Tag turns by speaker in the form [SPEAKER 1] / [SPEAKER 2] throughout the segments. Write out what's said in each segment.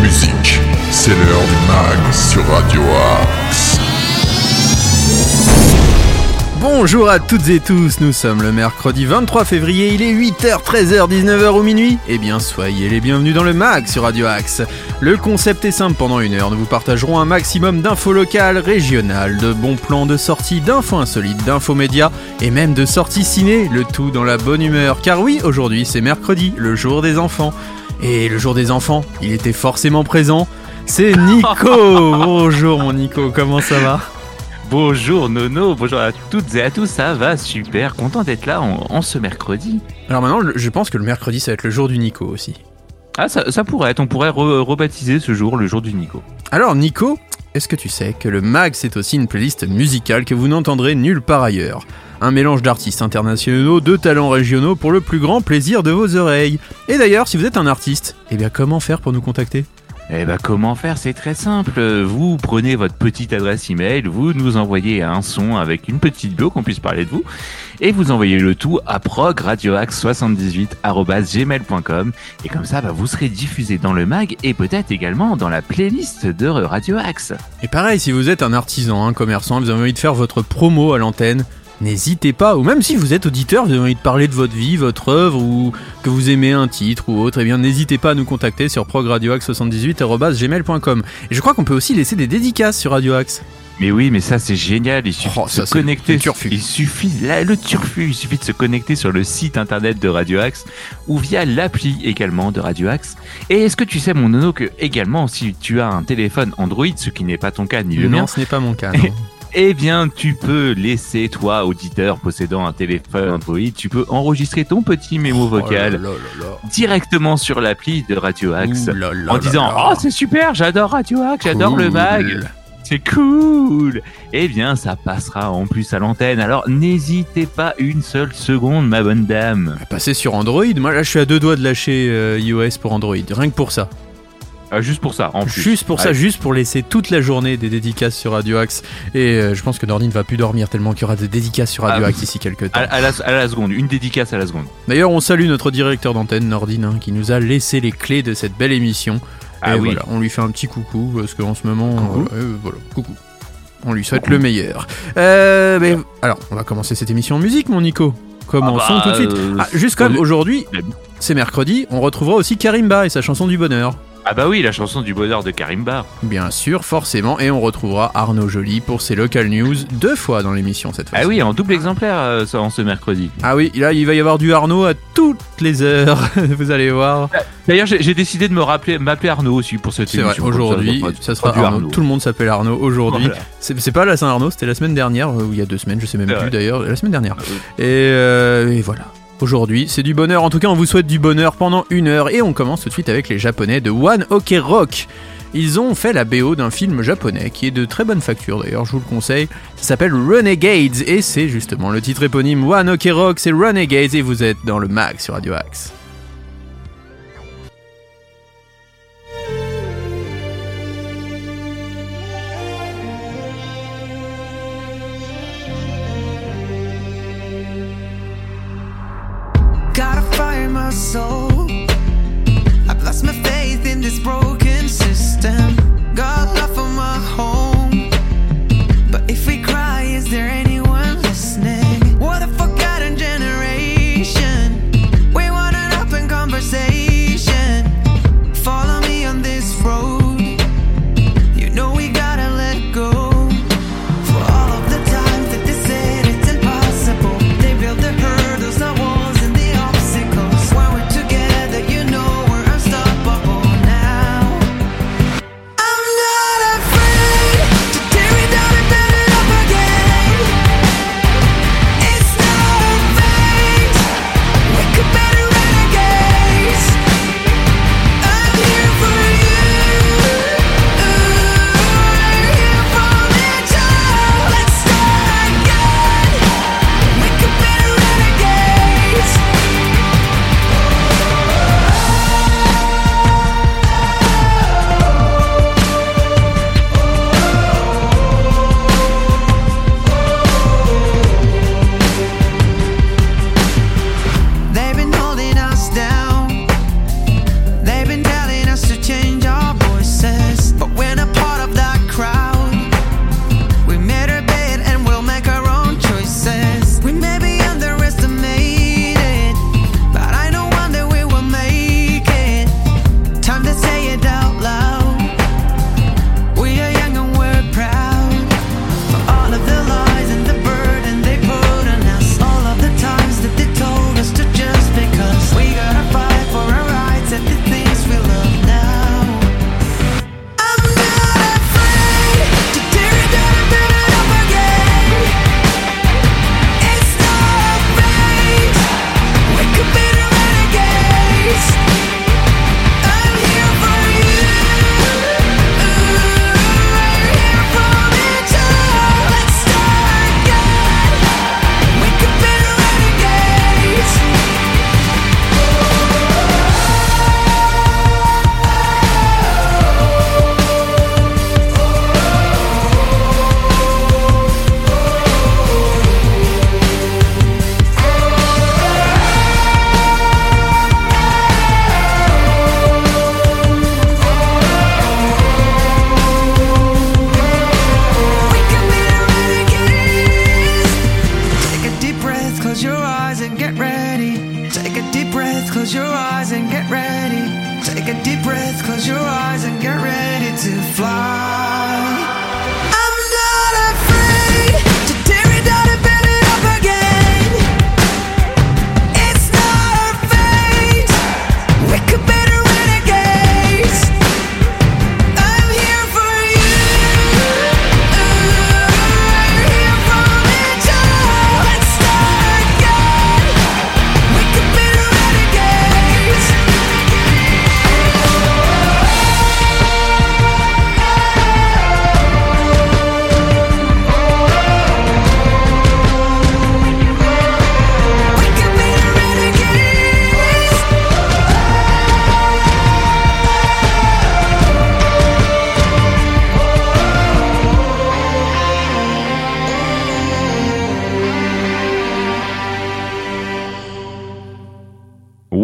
[SPEAKER 1] musique. C'est l'heure du mag sur Radio.
[SPEAKER 2] Bonjour à toutes et tous, nous sommes le mercredi 23 février, il est 8h, 13h, 19h ou minuit. Eh bien, soyez les bienvenus dans le MAG sur Radio Axe. Le concept est simple, pendant une heure, nous vous partagerons un maximum d'infos locales, régionales, de bons plans de sortie, d'infos insolites, d'infos médias et même de sorties ciné, le tout dans la bonne humeur. Car oui, aujourd'hui c'est mercredi, le jour des enfants. Et le jour des enfants, il était forcément présent. C'est Nico Bonjour mon Nico, comment ça va?
[SPEAKER 3] Bonjour Nono, bonjour à toutes et à tous, ça va super, content d'être là en, en ce mercredi.
[SPEAKER 2] Alors maintenant, je pense que le mercredi ça va être le jour du Nico aussi.
[SPEAKER 3] Ah ça, ça pourrait être, on pourrait re- rebaptiser ce jour le jour du Nico.
[SPEAKER 2] Alors Nico, est-ce que tu sais que le MAG c'est aussi une playlist musicale que vous n'entendrez nulle part ailleurs? Un mélange d'artistes internationaux, de talents régionaux pour le plus grand plaisir de vos oreilles. Et d'ailleurs, si vous êtes un artiste, eh bien comment faire pour nous contacter?
[SPEAKER 3] Eh ben comment faire? C'est très simple. Vous prenez votre petite adresse email, vous nous envoyez un son avec une petite bio qu'on puisse parler de vous, et vous envoyez le tout à progradioaxe78@gmail.com et comme ça, bah, vous serez diffusé dans le mag et peut-être également dans la playlist de Radio Axe.
[SPEAKER 2] Et pareil, si vous êtes un artisan, un commerçant, vous avez envie de faire votre promo à l'antenne, n'hésitez pas, ou même si vous êtes auditeur, vous avez envie de parler de votre vie, votre œuvre, ou que vous aimez un titre ou autre, eh bien n'hésitez pas à nous contacter sur progradioaxe78.gmail.com. Et je crois qu'on peut aussi laisser des dédicaces sur Radio Axe.
[SPEAKER 3] Mais oui, mais ça c'est génial. Il suffit
[SPEAKER 2] Oh,
[SPEAKER 3] de
[SPEAKER 2] ça,
[SPEAKER 3] se connecter.
[SPEAKER 2] le turfu.
[SPEAKER 3] Il suffit là, le turfu. Il suffit de se connecter sur le site internet de Radio Axe ou via l'appli également de Radio Axe. Et est-ce que tu sais mon nono que également si tu as un téléphone Android, ce qui n'est pas ton cas ni le mien,
[SPEAKER 2] non, ce n'est pas mon cas. non.
[SPEAKER 3] eh bien tu peux laisser toi auditeur possédant un téléphone Android, tu peux enregistrer ton petit mémo vocal
[SPEAKER 2] Oh là là là là.
[SPEAKER 3] directement sur l'appli de Radio Axe
[SPEAKER 2] Ouh
[SPEAKER 3] en disant oh c'est super, j'adore Radio Axe, j'adore le mag. C'est cool Eh bien, ça passera en plus à l'antenne. Alors, n'hésitez pas une seule seconde, ma bonne dame.
[SPEAKER 2] Passer sur Android, moi là je suis à deux doigts de lâcher euh, iOS pour Android, rien que pour ça.
[SPEAKER 3] Ah, juste pour ça, en plus.
[SPEAKER 2] Juste pour ça, juste pour laisser toute la journée des dédicaces sur Radio Axe. Et euh, je pense que Nordine va plus dormir tellement qu'il y aura des dédicaces sur Radio
[SPEAKER 3] Ah,
[SPEAKER 2] Axe d'ici quelques temps.
[SPEAKER 3] À, à la, à la seconde, une dédicace à la seconde.
[SPEAKER 2] D'ailleurs, on salue notre directeur d'antenne, Nordine, hein, qui nous a laissé les clés de cette belle émission.
[SPEAKER 3] Ah
[SPEAKER 2] Et
[SPEAKER 3] oui.
[SPEAKER 2] voilà, on lui fait un petit coucou, parce qu'en ce moment,
[SPEAKER 3] Coucou.
[SPEAKER 2] euh, euh, voilà, coucou. On lui souhaite le meilleur. Euh, mais, alors, on va commencer cette émission en musique, mon Nico. Commençons
[SPEAKER 3] Ah bah,
[SPEAKER 2] tout de suite. Ah, juste comme aujourd'hui, c'est mercredi, on retrouvera aussi Karimba et sa chanson du bonheur.
[SPEAKER 3] Ah bah oui, la chanson du bonheur de Karimba.
[SPEAKER 2] Bien sûr, forcément, et on retrouvera Arnaud Joly pour ses local news deux fois dans l'émission cette fois.
[SPEAKER 3] Ah oui, en double exemplaire euh, ça, en ce mercredi.
[SPEAKER 2] Ah oui, là il va y avoir du Arnaud à toutes les heures, vous allez voir.
[SPEAKER 3] D'ailleurs, j'ai décidé de me rappeler, m'appeler Arnaud aussi pour cette
[SPEAKER 2] C'est vrai,
[SPEAKER 3] émission.
[SPEAKER 2] aujourd'hui, ça sera Arnaud. Tout le monde s'appelle Arnaud aujourd'hui.
[SPEAKER 3] Voilà.
[SPEAKER 2] C'est pas la Saint-Arnaud, c'était la semaine dernière, euh, ou il y a deux semaines, je sais même plus d'ailleurs, la semaine dernière.
[SPEAKER 3] Ah.
[SPEAKER 2] Et, euh, et voilà. Aujourd'hui, c'est du bonheur. En tout cas, on vous souhaite du bonheur pendant une heure. Et on commence tout de suite avec les Japonais de One Ok Rock. Ils ont fait la BO d'un film japonais qui est de très bonne facture d'ailleurs, je vous le conseille. Ça s'appelle Renegades et c'est justement le titre éponyme One Ok Rock, c'est Renegades et vous êtes dans le mag sur Radio Axe.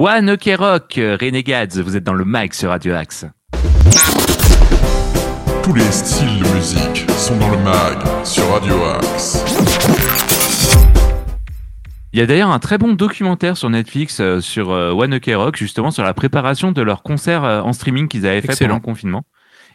[SPEAKER 3] One Ok Rock, Renegades, vous êtes dans le mag sur Radio Axe.
[SPEAKER 1] Tous les styles de musique sont dans le mag sur Radio Axe.
[SPEAKER 3] Il y a d'ailleurs un très bon documentaire sur Netflix euh, sur euh, One Ok Rock, justement sur la préparation de leur concert euh, en streaming qu'ils avaient fait
[SPEAKER 2] Excellent.
[SPEAKER 3] pendant le confinement.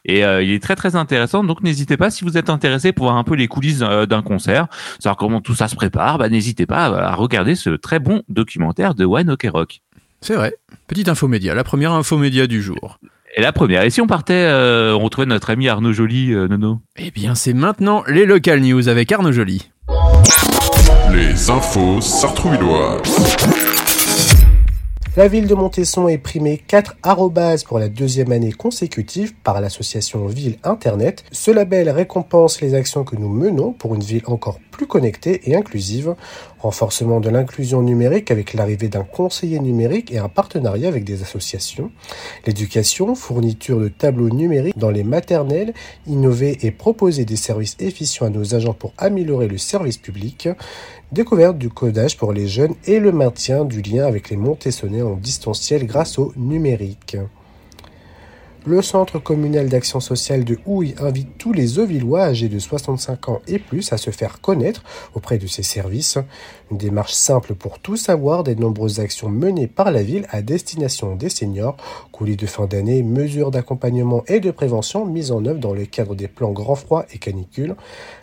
[SPEAKER 3] Et euh, il est très très intéressant, donc n'hésitez pas si vous êtes intéressé pour voir un peu les coulisses euh, d'un concert, savoir comment tout ça se prépare, bah, n'hésitez pas à, à regarder ce très bon documentaire de One Ok Rock.
[SPEAKER 2] C'est vrai. Petite info média, la première info média du jour.
[SPEAKER 3] Et la première, et si on partait, euh, on retrouvait notre ami Arnaud Joly, euh, Nono?
[SPEAKER 2] Eh bien, c'est maintenant les local news avec Arnaud Joly.
[SPEAKER 1] Les infos sartrouvilloises.
[SPEAKER 4] La ville de Montesson est primée 4 arrobases pour la deuxième année consécutive par l'association Ville Internet. Ce label récompense les actions que nous menons pour une ville encore plus connectée et inclusive. Renforcement de l'inclusion numérique avec l'arrivée d'un conseiller numérique et un partenariat avec des associations. L'éducation, fourniture de tableaux numériques dans les maternelles, innover et proposer des services efficients à nos agents pour améliorer le service public. Découverte du codage pour les jeunes et le maintien du lien avec les Montessonais en distanciel grâce au numérique. Le Centre communal d'action sociale de Houille invite tous les Auvillois âgés de 65 ans et plus à se faire connaître auprès de ses services. Une démarche simple pour tout savoir des nombreuses actions menées par la ville à destination des seniors, coulis de fin d'année, mesures d'accompagnement et de prévention mises en œuvre dans le cadre des plans grand froid et canicule.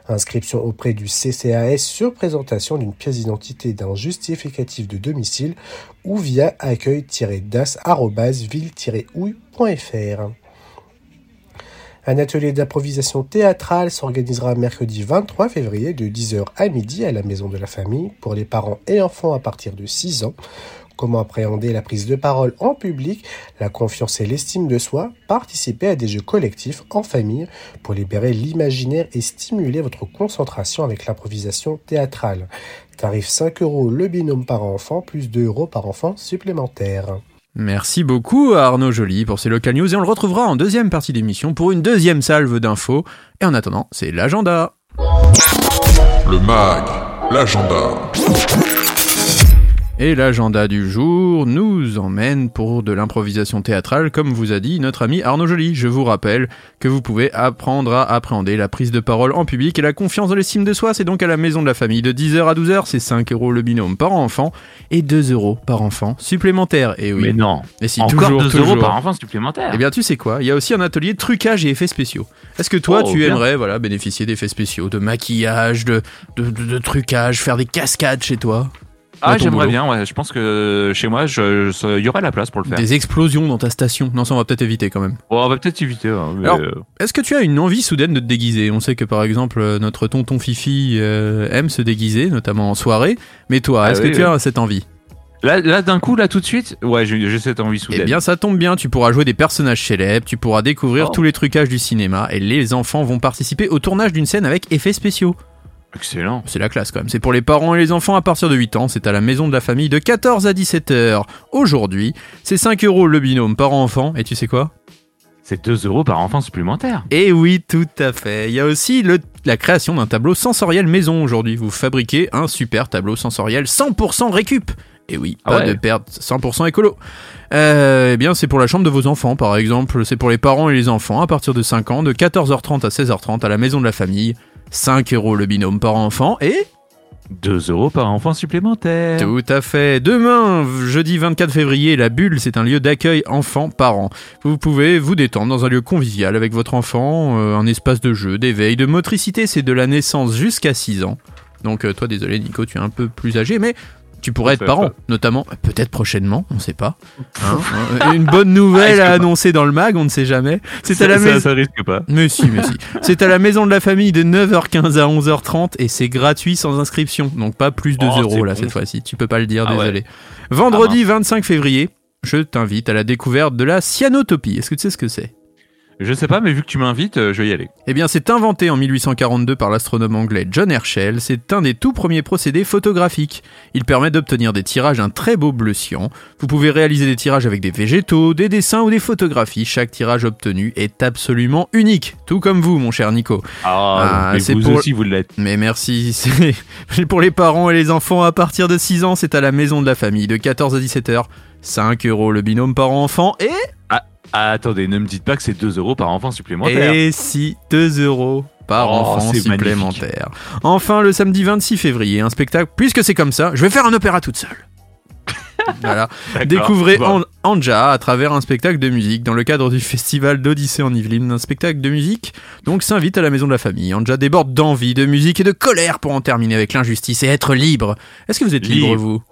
[SPEAKER 4] Inscription auprès du CCAS sur présentation d'une pièce d'identité d'un justificatif de domicile ou via accueil-das-ville-houille.fr. Un atelier d'improvisation théâtrale s'organisera mercredi 23 février de 10h à midi à la Maison de la Famille pour les parents et enfants à partir de 6 ans. Comment appréhender la prise de parole en public, la confiance et l'estime de soi, participer à des jeux collectifs en famille pour libérer l'imaginaire et stimuler votre concentration avec l'improvisation théâtrale. Tarif 5 euros le binôme par enfant plus 2 euros par enfant supplémentaire.
[SPEAKER 2] Merci beaucoup à Arnaud Joly pour ces local news et on le retrouvera en deuxième partie d'émission pour une deuxième salve d'infos. Et en attendant, c'est l'agenda.
[SPEAKER 1] Le mag, l'agenda.
[SPEAKER 2] Et l'agenda du jour nous emmène pour de l'improvisation théâtrale, comme vous a dit notre ami Arnaud Joly. Je vous rappelle que vous pouvez apprendre à appréhender la prise de parole en public et la confiance dans l'estime de soi. C'est donc à la maison de la famille de 10h à 12h. C'est 5 euros le binôme par enfant et 2 euros par enfant supplémentaire. Et oui.
[SPEAKER 3] Mais non,
[SPEAKER 2] Et si
[SPEAKER 3] encore
[SPEAKER 2] toujours,
[SPEAKER 3] 2
[SPEAKER 2] toujours.
[SPEAKER 3] euros par enfant supplémentaire.
[SPEAKER 2] Eh bien, tu sais quoi? Il y a aussi un atelier trucage et effets spéciaux. Est-ce que toi,
[SPEAKER 3] Oh,
[SPEAKER 2] tu
[SPEAKER 3] bien.
[SPEAKER 2] aimerais voilà, bénéficier d'effets spéciaux, de maquillage, de, de, de- de trucage, faire des cascades chez toi?
[SPEAKER 3] Ah, j'aimerais bien, ouais. Je pense que chez moi, il y aura la place pour le faire.
[SPEAKER 2] Des explosions dans ta station Non, ça, on va peut-être éviter quand même.
[SPEAKER 3] Bon, on va peut-être éviter. hein, mais,
[SPEAKER 2] Alors,
[SPEAKER 3] euh,
[SPEAKER 2] Est-ce que tu as une envie soudaine de te déguiser? On sait que par exemple, euh, notre tonton Fifi euh, aime se déguiser, notamment en soirée. Mais toi,
[SPEAKER 3] Ah
[SPEAKER 2] est-ce
[SPEAKER 3] oui,
[SPEAKER 2] que tu as cette envie?
[SPEAKER 3] Là, là d'un coup, là, tout de suite, ouais, j'ai j'ai cette envie soudaine.
[SPEAKER 2] Eh bien, ça tombe bien, tu pourras jouer des personnages célèbres, tu pourras découvrir
[SPEAKER 3] Oh.
[SPEAKER 2] tous les trucages du cinéma, et les enfants vont participer au tournage d'une scène avec effets spéciaux.
[SPEAKER 3] Excellent.
[SPEAKER 2] C'est la classe quand même. C'est pour les parents et les enfants à partir de 8 ans. C'est à la maison de la famille de 14 à 17 heures. Aujourd'hui, c'est 5 euros le binôme par enfant. Et tu sais quoi?
[SPEAKER 3] C'est 2 euros par enfant supplémentaire.
[SPEAKER 2] Eh oui, tout à fait. Il y a aussi le- la création d'un tableau sensoriel maison aujourd'hui. Vous fabriquez un super tableau sensoriel 100% récup. Et oui,
[SPEAKER 3] Ah
[SPEAKER 2] pas
[SPEAKER 3] ouais.
[SPEAKER 2] de perte 100% écolo. Euh, eh bien, c'est pour la chambre de vos enfants, par exemple. C'est pour les parents et les enfants à partir de 5 ans, de 14h30 à 16h30 à la maison de la famille. 5 euros le binôme par enfant et
[SPEAKER 3] 2 euros par enfant supplémentaire.
[SPEAKER 2] Tout à fait. Demain, jeudi 24 février, la Bulle, c'est un lieu d'accueil enfants-parents. Vous pouvez vous détendre dans un lieu convivial avec votre enfant, euh, un espace de jeu, d'éveil, de motricité, c'est de la naissance jusqu'à 6 ans. Donc euh, toi, désolé Nico, tu es un peu plus âgé, mais tu pourrais être parent, notamment, peut-être prochainement, on sait pas. Hein, hein. Une bonne nouvelle
[SPEAKER 3] Ah,
[SPEAKER 2] à annoncer dans le mag, on ne sait jamais. C'est à la maison.
[SPEAKER 3] ça risque pas.
[SPEAKER 2] Mais si, mais si. C'est à la maison de la famille de 9h15 à 11h30 et c'est gratuit sans inscription. Donc pas plus de 2
[SPEAKER 3] Oh,
[SPEAKER 2] euros
[SPEAKER 3] c'est
[SPEAKER 2] là
[SPEAKER 3] bon.
[SPEAKER 2] cette fois-ci. Tu peux pas le dire,
[SPEAKER 3] Ah ouais.
[SPEAKER 2] désolé. Vendredi 25 février, je t'invite à la découverte de la cyanotopie. Est-ce que tu sais ce que c'est?
[SPEAKER 3] Je sais pas, mais vu que tu m'invites, euh, je vais y aller.
[SPEAKER 2] Eh bien, c'est inventé en 1842 par l'astronome anglais John Herschel. C'est un des tout premiers procédés photographiques. Il permet d'obtenir des tirages d'un très beau bleu cyan. Vous pouvez réaliser des tirages avec des végétaux, des dessins ou des photographies. Chaque tirage obtenu est absolument unique. Tout comme vous, mon cher Nico. Ah,
[SPEAKER 3] Ah,
[SPEAKER 2] c'est
[SPEAKER 3] vous
[SPEAKER 2] pour-
[SPEAKER 3] aussi, vous l'êtes.
[SPEAKER 2] Mais merci. C'est pour les parents et les enfants à partir de 6 ans, c'est à la maison de la famille de 14 à 17 heures. 5 euros le binôme parent-enfant et,
[SPEAKER 3] Ah, attendez, ne me dites pas que c'est 2 euros par enfant supplémentaire.
[SPEAKER 2] et si 2 euros par
[SPEAKER 3] Oh,
[SPEAKER 2] enfant supplémentaire. Enfin, le samedi 26 février, un spectacle. Puisque c'est comme ça, je vais faire un opéra toute seule. voilà. Découvrez
[SPEAKER 3] Bon.
[SPEAKER 2] Anja à travers un spectacle de musique dans le cadre du festival d'Odyssée en Yvelines. Un spectacle de musique donc s'invite à la maison de la famille. Anja déborde d'envie, de musique et de colère pour en terminer avec l'injustice et être libre. Est-ce que vous êtes libre,
[SPEAKER 3] Libre.
[SPEAKER 2] vous?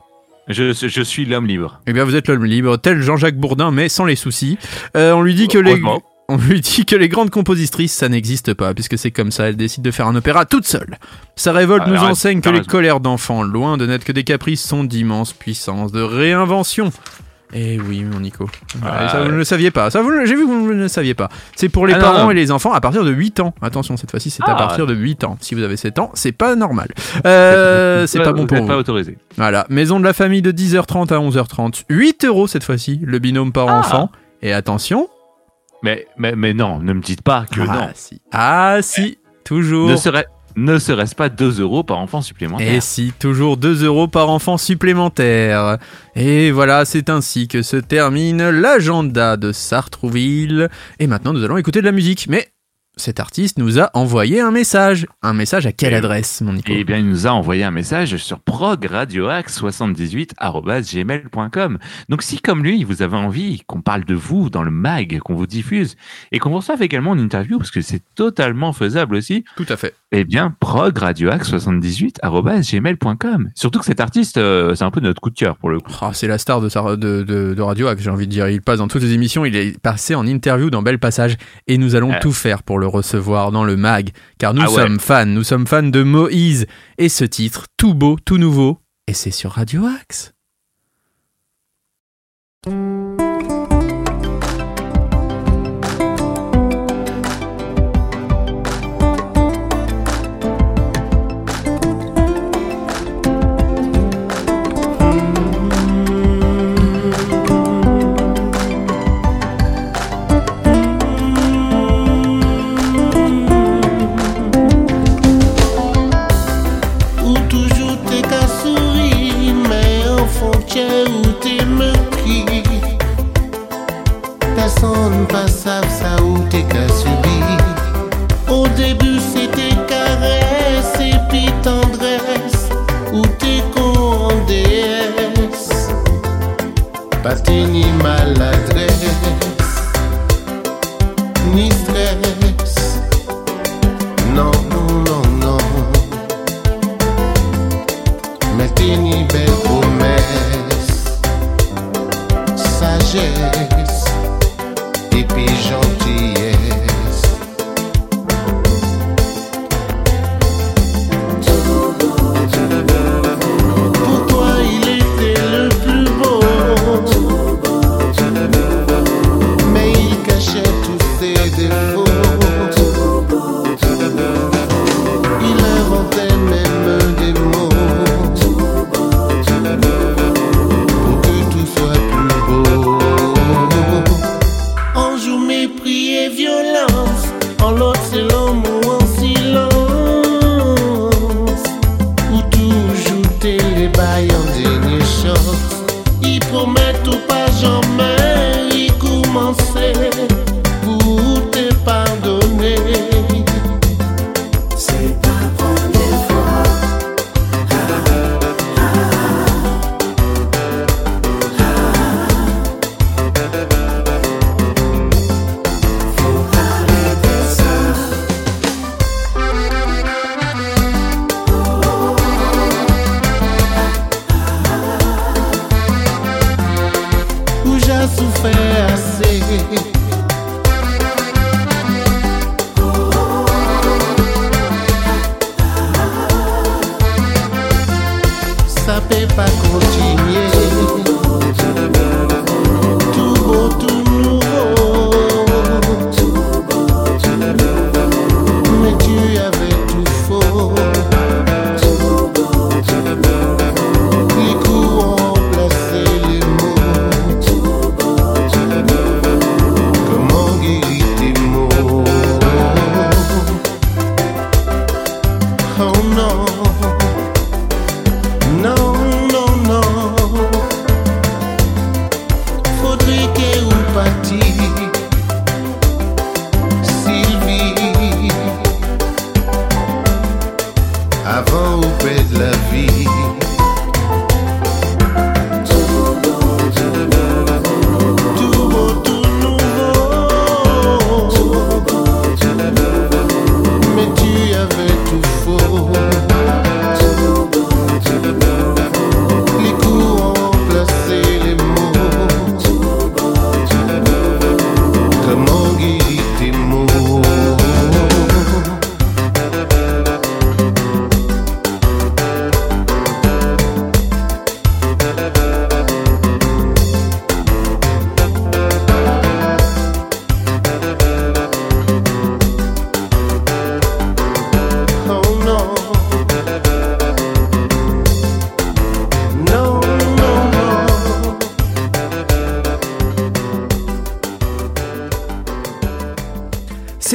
[SPEAKER 3] Je, je suis l'homme libre.
[SPEAKER 2] Eh bien, vous êtes l'homme libre, tel Jean-Jacques Bourdin, mais sans les soucis. Euh, on lui dit que les...
[SPEAKER 3] Heureusement.
[SPEAKER 2] On lui dit que les grandes compositrices, ça n'existe pas, puisque c'est comme ça, elle décide de faire un opéra toute seule. Sa révolte
[SPEAKER 3] Ah,
[SPEAKER 2] nous enseigne que les colères d'enfants, loin de n'être que des caprices, sont d'immenses puissances de réinvention. Eh oui, mon Nico.
[SPEAKER 3] Ah,
[SPEAKER 2] ça, vous ne le saviez pas. Ça, vous le- j'ai vu que vous ne le saviez pas. C'est pour les
[SPEAKER 3] Ah,
[SPEAKER 2] parents
[SPEAKER 3] non.
[SPEAKER 2] et les enfants à partir de 8 ans. Attention, cette fois-ci, c'est à
[SPEAKER 3] Ah.
[SPEAKER 2] partir de 8 ans. Si vous avez 7 ans, c'est pas normal. Euh, c'est pas bon
[SPEAKER 3] Vous
[SPEAKER 2] pour vous.
[SPEAKER 3] pas autorisé.
[SPEAKER 2] Voilà, maison de la famille de 10h30 à 11h30. 8 euros cette fois-ci, le binôme
[SPEAKER 3] Ah.
[SPEAKER 2] parent-enfant. Et attention.
[SPEAKER 3] Mais, mais, mais non, ne me dites pas que
[SPEAKER 2] ah,
[SPEAKER 3] non.
[SPEAKER 2] si. Ah si, toujours.
[SPEAKER 3] Ne serait- ne serait-ce pas 2 euros par enfant supplémentaire
[SPEAKER 2] Et si, toujours 2 euros par enfant supplémentaire. Et voilà, c'est ainsi que se termine l'agenda de Sartrouville. Et maintenant, nous allons écouter de la musique. Mais cet artiste nous a envoyé un message. Un message à quelle
[SPEAKER 3] Et-
[SPEAKER 2] adresse, mon Nico?
[SPEAKER 3] Eh bien, il nous a envoyé un message sur progradioax78.gmail.com. Donc, si comme lui, vous avez envie qu'on parle de vous dans le mag, qu'on vous diffuse, et qu'on vous reçoive également une interview, parce que c'est totalement faisable aussi,
[SPEAKER 2] Tout à fait.
[SPEAKER 3] Eh bien, progradioax78.gmail.com. Surtout que cet artiste, euh, c'est un peu notre coup de cœur pour le coup.
[SPEAKER 2] Oh, c'est la star de, sa- de, de, de Radio Axe, j'ai envie de dire. Il passe dans toutes les émissions, il est passé en interview dans Bel Passage et nous allons
[SPEAKER 3] Euh.
[SPEAKER 2] tout faire pour le recevoir dans le mag. Car nous
[SPEAKER 3] Ah ouais.
[SPEAKER 2] sommes fans, nous sommes fans de Moïse et ce titre, tout beau, tout nouveau, et c'est sur Radio Axe.
[SPEAKER 5] Toujou te ka souri Men an fontye ou te mekri Person pa sav sa ou te ka subi Au début c'était caresse et puis tendresse Ou te kon en déesse. Pas te ni maladresse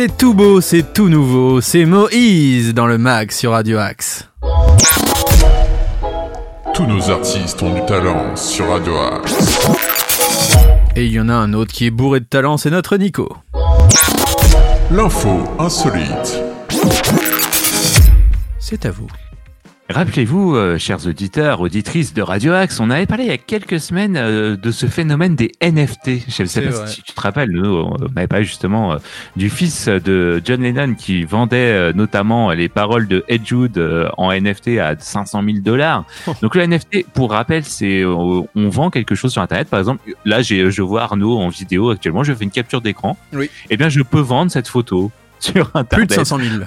[SPEAKER 2] C'est tout beau, c'est tout nouveau, c'est Moïse dans le mag sur Radio Axe.
[SPEAKER 1] Tous nos artistes ont du talent sur Radio Axe.
[SPEAKER 2] Et il y en a un autre qui est bourré de talent, c'est notre Nico.
[SPEAKER 1] L'info insolite.
[SPEAKER 2] C'est à vous.
[SPEAKER 3] Rappelez-vous, euh, chers auditeurs, auditrices de Radio Axe, on avait parlé il y a quelques semaines euh, de ce phénomène des NFT. Je ne sais pas
[SPEAKER 2] vrai.
[SPEAKER 3] si tu te rappelles, nous, on avait parlé justement euh, du fils de John Lennon qui vendait notamment les paroles de Ed Jude en NFT à 500 000 dollars.
[SPEAKER 2] Oh.
[SPEAKER 3] Donc le NFT, pour rappel, c'est on vend quelque chose sur Internet. Par exemple, là, je vois Arnaud en vidéo actuellement. Je fais une capture d'écran.
[SPEAKER 2] Oui.
[SPEAKER 3] Eh bien, je peux vendre cette photo sur Internet.
[SPEAKER 2] Plus de 500 000.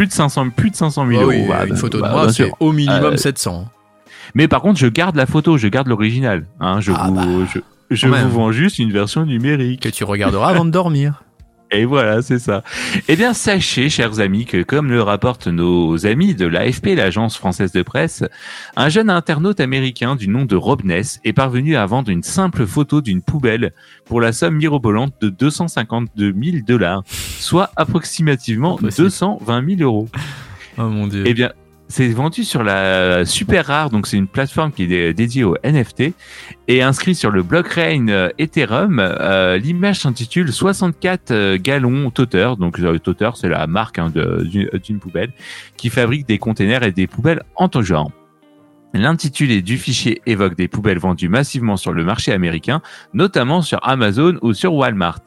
[SPEAKER 3] Plus de 500, plus de 500 000
[SPEAKER 2] Ah
[SPEAKER 3] euros.
[SPEAKER 2] oui,
[SPEAKER 3] Bah,
[SPEAKER 2] une photo de
[SPEAKER 3] bah,
[SPEAKER 2] moi, c'est au minimum
[SPEAKER 3] Euh,
[SPEAKER 2] 700.
[SPEAKER 3] Mais par contre, je garde la photo, je garde l'original. Hein, je
[SPEAKER 2] Ah
[SPEAKER 3] vous,
[SPEAKER 2] bah,
[SPEAKER 3] je, vous vends juste une version numérique.
[SPEAKER 2] Que tu regarderas avant de dormir.
[SPEAKER 3] Et voilà, c'est ça. Eh bien, sachez, chers amis, que comme le rapportent nos amis de l'AFP, l'agence française de presse, un jeune internaute américain du nom de Rob Ness est parvenu à vendre une simple photo d'une poubelle pour la somme mirobolante de 252 000 dollars, soit approximativement
[SPEAKER 2] Impossible.
[SPEAKER 3] 220 000 euros.
[SPEAKER 2] Oh mon dieu.
[SPEAKER 3] Eh bien, c'est vendu sur la Super Rare, donc c'est une plateforme qui est dé- dédiée au NFT et inscrit sur le blockchain euh, Ethereum. Euh, L'image s'intitule 64 euh, gallons Toter, donc Toter c'est la marque hein, d'une poubelle qui fabrique des containers et des poubelles en tout genre. L'intitulé du fichier évoque des poubelles vendues massivement sur le marché américain, notamment sur Amazon ou sur Walmart.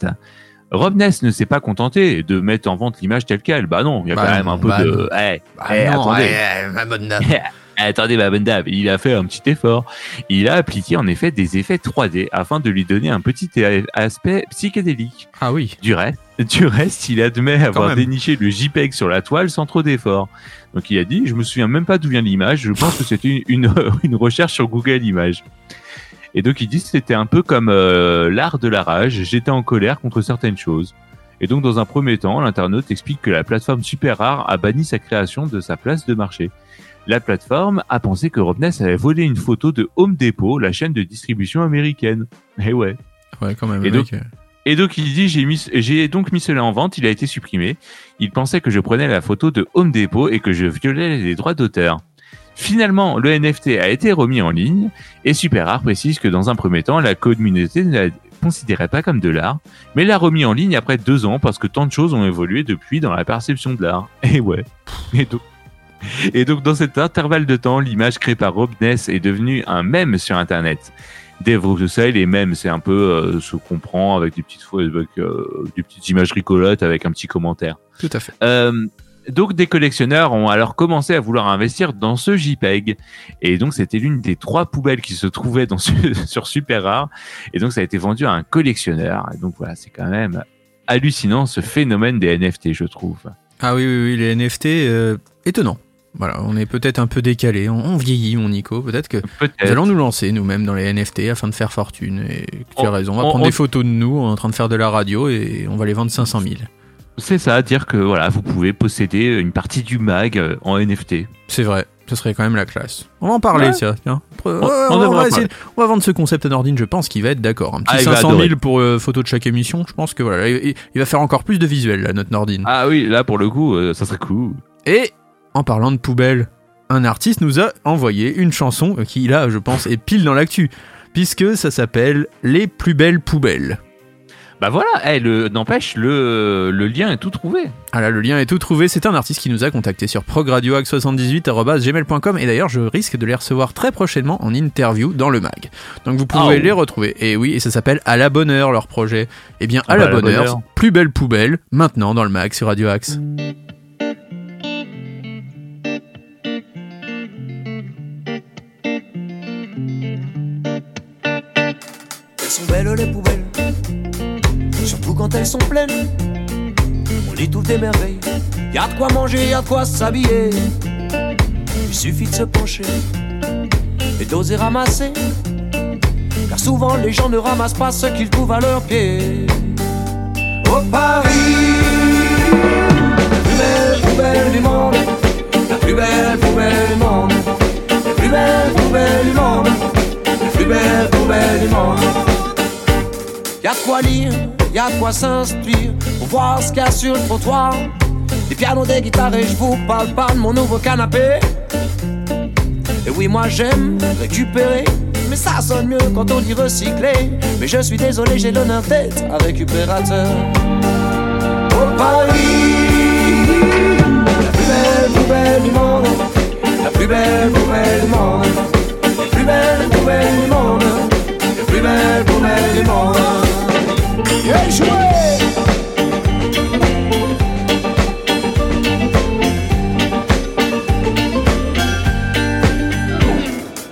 [SPEAKER 3] Rob Ness ne s'est pas contenté de mettre en vente l'image telle quelle. Bah non, il y a
[SPEAKER 2] Bah
[SPEAKER 3] quand même
[SPEAKER 2] non,
[SPEAKER 3] un peu
[SPEAKER 2] bah
[SPEAKER 3] de...
[SPEAKER 2] non.
[SPEAKER 3] Eh,
[SPEAKER 2] Ah
[SPEAKER 3] eh,
[SPEAKER 2] non,
[SPEAKER 3] attendez.
[SPEAKER 2] ouais, ma bonne dame.
[SPEAKER 3] Attendez, ma bonne dame, il a fait un petit effort. Il a appliqué en effet des effets 3D afin de lui donner un petit aspect psychédélique.
[SPEAKER 2] Ah oui.
[SPEAKER 3] Du reste, du reste, il admet avoir
[SPEAKER 2] même.
[SPEAKER 3] déniché le JPEG sur la toile sans trop d'effort. Donc il a dit, je me souviens même pas d'où vient l'image, je pense que c'était une, une, une recherche sur Google Images. Et donc il dit que c'était un peu comme euh, l'art de la rage, j'étais en colère contre certaines choses. Et donc dans un premier temps, l'internaute explique que la plateforme Super Rare a banni sa création de sa place de marché. La plateforme a pensé que Rob Ness avait volé une photo de Home Depot, la chaîne de distribution américaine. Et ouais.
[SPEAKER 2] Ouais, quand même.
[SPEAKER 3] Et donc-
[SPEAKER 2] mec, euh,
[SPEAKER 3] Et donc il dit j'ai mis j'ai donc mis cela en vente, il a été supprimé. Il pensait que je prenais la photo de Home Depot et que je violais les droits d'auteur. Finalement, le NFT a été remis en ligne et Super Rare précise que dans un premier temps, la communauté ne la considérait pas comme de l'art, mais l'a remis en ligne après deux ans parce que tant de choses ont évolué depuis dans la perception de l'art. Et ouais. Et donc, et donc dans cet intervalle de temps, l'image créée par Rob Ness est devenue un mème sur Internet. Dave vous savez, les mèmes, c'est un peu euh, ce qu'on prend avec des petites, avec, euh, des petites images rigolotes avec un petit commentaire.
[SPEAKER 2] Tout à fait.
[SPEAKER 3] Euh, donc des collectionneurs ont alors commencé à vouloir investir dans ce JPEG. Et donc c'était l'une des trois poubelles qui se trouvaient dans ce- sur Super Rare. Et donc ça a été vendu à un collectionneur. Et donc voilà, c'est quand même hallucinant ce phénomène des NFT, je trouve.
[SPEAKER 2] Ah oui, oui, oui, les NFT, euh, étonnant. Voilà, on est peut-être un peu décalé, on, on vieillit, mon Nico. Peut-être que nous allons nous lancer nous-mêmes dans les NFT afin de faire fortune. Et tu as
[SPEAKER 3] On-
[SPEAKER 2] raison, on va
[SPEAKER 3] on-
[SPEAKER 2] prendre des photos de nous en train de faire de la radio et on va les vendre 500 000.
[SPEAKER 3] C'est ça, dire que voilà, vous pouvez posséder une partie du mag euh, en NFT.
[SPEAKER 2] C'est vrai, ce serait quand même la classe. On va en parler,
[SPEAKER 3] Ouais.
[SPEAKER 2] Tiens.
[SPEAKER 3] On-
[SPEAKER 2] ouais,
[SPEAKER 3] on
[SPEAKER 2] on,
[SPEAKER 3] devrait
[SPEAKER 2] va
[SPEAKER 3] en
[SPEAKER 2] essayer- on va vendre ce concept à Nordine, je pense qu'il va être d'accord. Un petit
[SPEAKER 3] Ah, il va
[SPEAKER 2] 500 000
[SPEAKER 3] adorer.
[SPEAKER 2] pour euh, photo de chaque émission, je pense que voilà, il, il va faire encore plus de visuels, là, notre Nordine.
[SPEAKER 3] Ah oui, là pour le coup, euh, ça serait cool.
[SPEAKER 2] Et en parlant de poubelle, un artiste nous a envoyé une chanson qui, là, je pense, est pile dans l'actu, puisque ça s'appelle Les plus belles poubelles.
[SPEAKER 3] Bah voilà, eh, le- n'empêche, le, le lien est tout trouvé.
[SPEAKER 2] Ah là, le lien est tout trouvé. C'est un artiste qui nous a contacté sur progradioac78.gmail.com et d'ailleurs, je risque de les recevoir très prochainement en interview dans le mag. Donc vous pouvez
[SPEAKER 3] Oh.
[SPEAKER 2] les retrouver. Et oui, et ça s'appelle À la bonne heure leur projet. Eh bien, à
[SPEAKER 3] Ah
[SPEAKER 2] la
[SPEAKER 3] bah, la
[SPEAKER 2] bonne
[SPEAKER 3] bonne
[SPEAKER 2] heure,
[SPEAKER 3] heure.
[SPEAKER 2] plus belle poubelle, maintenant dans le mag sur Radio Axe.
[SPEAKER 6] Belles les poubelles, quand elles sont pleines. On trouve des merveilles, y a de quoi manger, y a de quoi s'habiller. Il suffit de se pencher et d'oser ramasser. Car souvent les gens ne ramassent pas ce qu'ils trouvent à leurs pieds. Au Paris, la plus belle poubelle du monde, la plus belle poubelle du monde, la plus belle poubelle du monde, la plus belle poubelle du monde. Y a de quoi lire, y a de quoi s'instruire pour voir ce qu'il y a sur le trottoir. Des pianos, des guitares et je vous parle pas de mon nouveau canapé. Et oui, moi j'aime récupérer, mais ça sonne mieux quand on dit recycler. Mais je suis désolé, j'ai l'honneur d'être un récupérateur. Au Paris, la plus belle poubelle du monde, la plus belle poubelle du monde, la plus belle poubelle du monde, la plus belle poubelle du monde. Bien joué!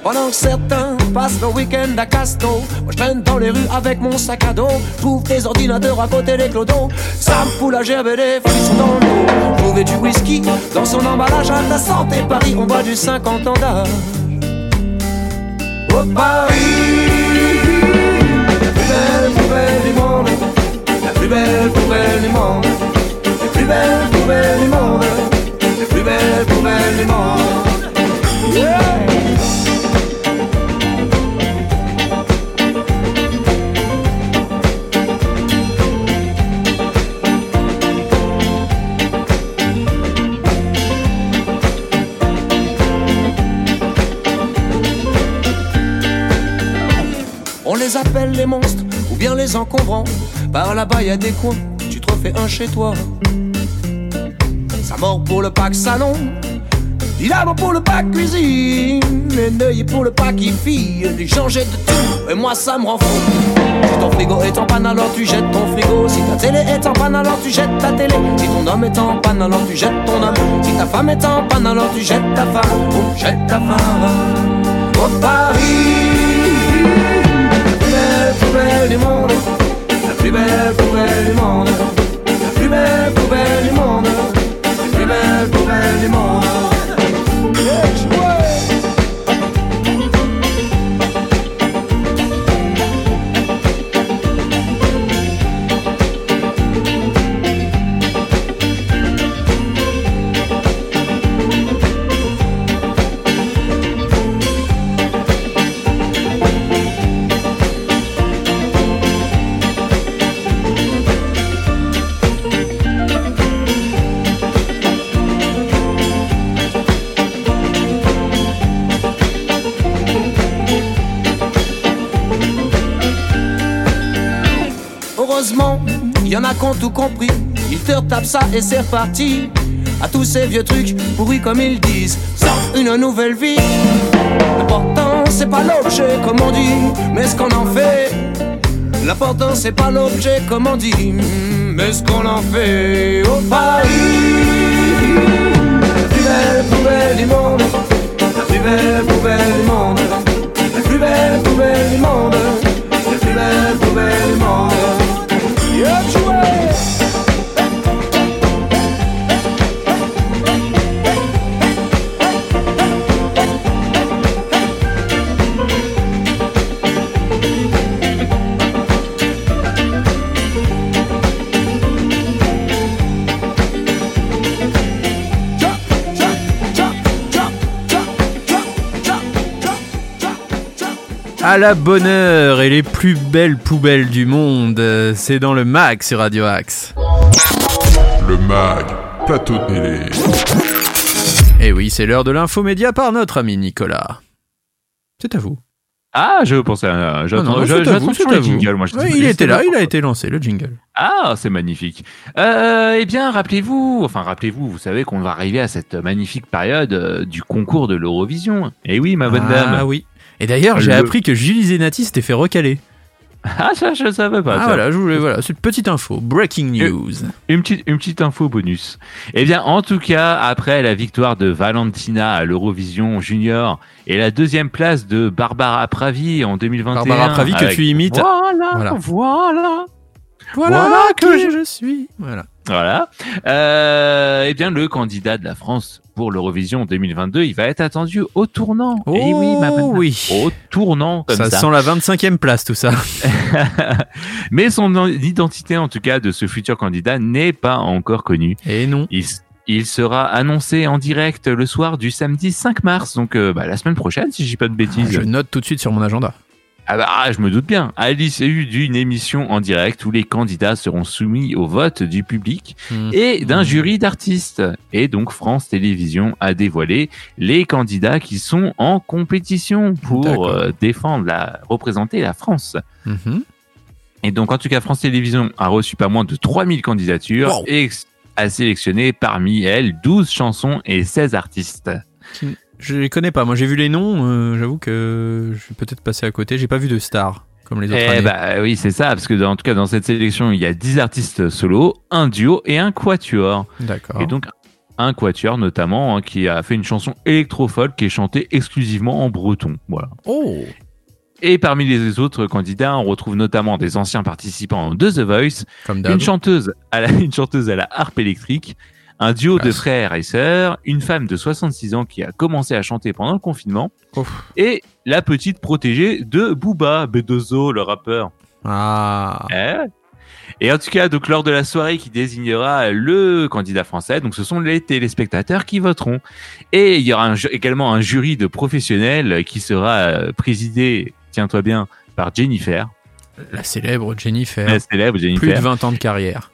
[SPEAKER 6] Pendant certains passent leur week-end à Casto, moi je traîne dans les rues avec mon sac à dos. Trouve des ordinateurs à côté des clodos. Ça me fout la gerbe et des frissons dans le dos. Trouver du whisky dans son emballage à la santé Paris, on boit du 50 ans d'âge. Au Paris, belle poubelle du monde, la plus belle poubelle du monde, la plus belle poubelle du monde, la plus belle poubelle du monde. Yeah! On les appelle les monstres bien les encombrants. Par là-bas, y a des coins, tu te refais un chez toi. Ça mord pour le pack salon, il a pour le pack cuisine, les œil pour le pack fille. Gens jettent de tout, et moi ça me rend fou. Si ton frigo est en panne, alors tu jettes ton frigo. Si ta télé est en panne, alors tu jettes ta télé. Si ton homme est en panne, alors tu jettes ton homme. Si ta femme est en panne, alors tu jettes ta femme. Oh, jette ta femme. Paris, poubelle du monde, la plus belle poubelle du monde, la plus belle poubelle du monde, la plus belle poubelle du monde. Y en a qui tout compris. Ils te retapent ça et c'est reparti. À tous ces vieux trucs pourris comme ils disent, sortent une nouvelle vie. L'important c'est pas l'objet comme on dit, mais ce qu'on en fait. L'important c'est pas l'objet comme on dit, mais ce qu'on en fait. Au Paris, la plus belle poubelle du monde, la plus belle poubelle du monde, la plus belle poubelle du monde, la plus belle poubelle du monde. Bien
[SPEAKER 2] à la bonne heure et les plus belles poubelles du monde. C'est dans le mag sur Radio Axe.
[SPEAKER 1] Le MAG, plateau télé.
[SPEAKER 2] Et oui, c'est l'heure de l'infomédia par notre ami Nicolas. C'est à vous.
[SPEAKER 3] Ah, je pensais à.
[SPEAKER 2] Non,
[SPEAKER 3] J'attends le
[SPEAKER 2] vous.
[SPEAKER 3] jingle. Moi, je
[SPEAKER 2] Ouais, il était là, il a été lancé, le jingle.
[SPEAKER 3] Ah, c'est magnifique. Euh, eh bien, rappelez-vous, enfin, rappelez-vous, vous savez qu'on va arriver à cette magnifique période euh, du concours de l'Eurovision. Eh oui, ma bonne
[SPEAKER 2] ah
[SPEAKER 3] dame.
[SPEAKER 2] oui. Et d'ailleurs, j'ai
[SPEAKER 3] Le-
[SPEAKER 2] appris que Julie Zenati s'était fait recaler.
[SPEAKER 3] Ah, ça, je ne savais pas.
[SPEAKER 2] Ah
[SPEAKER 3] ça.
[SPEAKER 2] voilà, je voulais, voilà, c'est une petite info, breaking news.
[SPEAKER 3] Une petite, une petite info bonus. Eh bien, en tout cas, après la victoire de Valentina à l'Eurovision Junior et la deuxième place de Barbara Pravi en 2021.
[SPEAKER 2] Barbara Pravi que
[SPEAKER 3] avec-
[SPEAKER 2] tu imites.
[SPEAKER 3] Voilà,
[SPEAKER 2] Voilà.
[SPEAKER 3] voilà.
[SPEAKER 2] Voilà,
[SPEAKER 3] Voilà
[SPEAKER 2] qui
[SPEAKER 3] que
[SPEAKER 2] je... suis. Voilà.
[SPEAKER 3] Voilà. Euh, eh bien, le candidat de la France pour l'Eurovision 2022, il va être attendu au tournant.
[SPEAKER 2] Oh
[SPEAKER 3] eh oui, ma
[SPEAKER 2] oui.
[SPEAKER 3] Au tournant, comme
[SPEAKER 2] ça,
[SPEAKER 3] ça.
[SPEAKER 2] sent la 25e place, tout ça.
[SPEAKER 3] Mais son identité, en tout cas, de ce futur candidat n'est pas encore connue.
[SPEAKER 2] Et non.
[SPEAKER 3] Il sera annoncé en direct le soir du samedi 5 mars, donc euh, bah, la semaine prochaine, si je dis pas de bêtises.
[SPEAKER 2] Je note tout de suite sur mon agenda.
[SPEAKER 3] Ah bah, ah, je me doute bien. À l'issue d'une émission en direct où les candidats seront soumis au vote du public et d'un jury d'artistes. Et donc France Télévisions a dévoilé les candidats qui sont en compétition pour euh, défendre la, représenter la France.
[SPEAKER 2] Mhm.
[SPEAKER 3] Et donc en tout cas France Télévisions a reçu pas moins de 3000 candidatures
[SPEAKER 2] Wow.
[SPEAKER 3] et a sélectionné parmi elles 12 chansons et 16 artistes.
[SPEAKER 2] Je les connais pas. Moi, j'ai vu les noms. euh, J'avoue que je suis peut-être passé à côté. J'ai pas vu de stars comme les autres
[SPEAKER 3] Eh bah oui, c'est ça, parce que dans- en tout cas dans cette sélection, il y a 10 artistes solo, un duo et un quatuor.
[SPEAKER 2] D'accord.
[SPEAKER 3] Et donc un quatuor notamment hein, qui a fait une chanson électro-folk qui est chantée exclusivement en breton. Voilà.
[SPEAKER 2] Oh.
[SPEAKER 3] Et parmi les autres candidats, on retrouve notamment des anciens participants de The Voice,
[SPEAKER 2] Comme
[SPEAKER 3] une chanteuse à la, une chanteuse à la harpe électrique, un duo de
[SPEAKER 2] Classe.
[SPEAKER 3] frères et sœurs, une femme de 66 ans qui a commencé à chanter pendant le confinement,
[SPEAKER 2] Ouf.
[SPEAKER 3] et la petite protégée de Booba, Bedozo, le rappeur.
[SPEAKER 2] Ah.
[SPEAKER 3] Eh. Et en tout cas, donc lors de la soirée qui désignera le candidat français, donc ce sont les téléspectateurs qui voteront. Et il y aura un également un jury de professionnels qui sera euh, présidé, tiens-toi bien, par Jennifer,
[SPEAKER 2] La célèbre Jennifer.
[SPEAKER 3] la célèbre
[SPEAKER 2] Plus de
[SPEAKER 3] Jennifer,
[SPEAKER 2] 20 ans de carrière.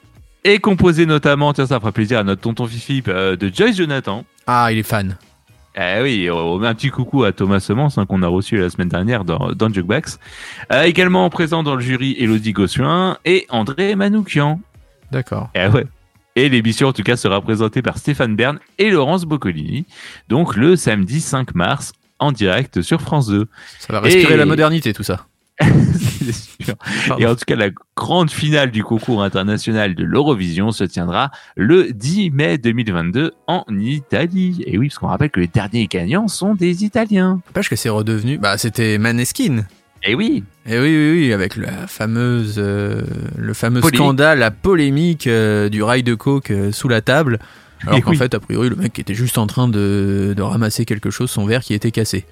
[SPEAKER 3] Et composé notamment, tiens ça fera plaisir à notre tonton Fifi, euh, de Joyce Jonathan.
[SPEAKER 2] Ah, il est fan.
[SPEAKER 3] Eh oui, on met un petit coucou à Thomas Semence hein, qu'on a reçu la semaine dernière dans, dans Jukebox. Euh, également présent dans le jury Elodie Gossuin et André Manoukian.
[SPEAKER 2] D'accord.
[SPEAKER 3] Eh ouais. Et l'émission, en tout cas, sera présentée par Stéphane Bern et Laurence Boccolini. Donc, le samedi 5 mars, en direct sur France 2.
[SPEAKER 2] Ça va respirer
[SPEAKER 3] Et-
[SPEAKER 2] la modernité, tout ça.
[SPEAKER 3] C'est sûr.
[SPEAKER 2] Pardon.
[SPEAKER 3] Et en tout cas, la grande finale du concours international de l'Eurovision se tiendra le 10 mai 2022 en Italie. Et oui, parce qu'on rappelle que les derniers gagnants sont des Italiens.
[SPEAKER 2] N'empêche que c'est redevenu. Bah, c'était Maneskin.
[SPEAKER 3] Et oui,
[SPEAKER 2] Et oui, oui, oui, avec la fameuse, euh, le fameux
[SPEAKER 3] Polémique.
[SPEAKER 2] scandale, la polémique euh, du rail de coke euh, sous la table. Alors
[SPEAKER 3] Et
[SPEAKER 2] qu'en
[SPEAKER 3] oui.
[SPEAKER 2] fait, a priori, le mec était juste en train de, de ramasser quelque chose, son verre qui était cassé.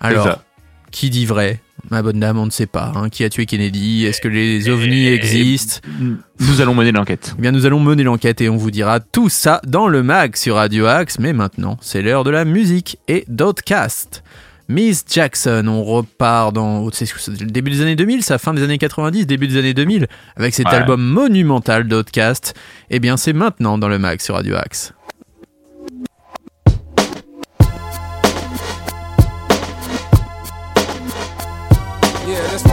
[SPEAKER 2] Alors,
[SPEAKER 3] ça.
[SPEAKER 2] Qui dit vrai? Ma bonne dame, on ne sait pas. hein. Qui a tué Kennedy? Est-ce que les ovnis
[SPEAKER 3] Et-
[SPEAKER 2] existent?
[SPEAKER 3] nous allons mener l'enquête.
[SPEAKER 2] Eh bien, nous allons mener l'enquête et on vous dira tout ça dans le mag sur Radio Axe. Mais maintenant, c'est l'heure de la musique et d'Outcast. Miss Jackson, on repart dans c'est le début des années 2000, ça fin des années 90, début des années 2000, avec cet
[SPEAKER 3] Ouais.
[SPEAKER 2] album monumental d'Outcast. Eh bien, c'est maintenant dans le mag sur Radio Axe.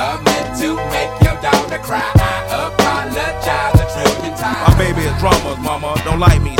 [SPEAKER 7] Never meant to make your daughter cry. I apologize a trillion times.
[SPEAKER 8] My baby is drama, mama. Don't like me.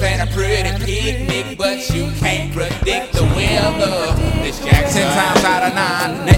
[SPEAKER 7] Plan a pretty picnic, but you can't predict the weather. This Jackson.
[SPEAKER 9] Times out of nine.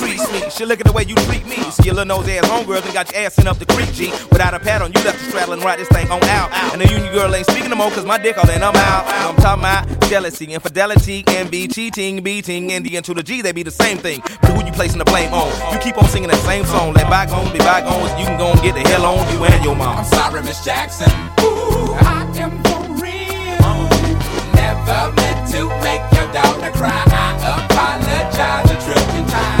[SPEAKER 8] me. Shit, look at the way you treat me. See your little nose ass homegirls and got your ass sent up the creek, G. Without a pad on, you left the straddle and ride this thing on out. And the union girl ain't speaking no more, cause my dick all in, I'm out. I'm talking about jealousy, infidelity, envy, cheating, beating, and the N to the G, they be the same thing. But who you placing the blame on? You keep on singing that same song. Let bygones be bygones, you can go and get the hell on you and your mom.
[SPEAKER 7] I'm sorry, Miss Jackson. Ooh, I am for real. Never meant to make your daughter cry. I apologize a trillion times.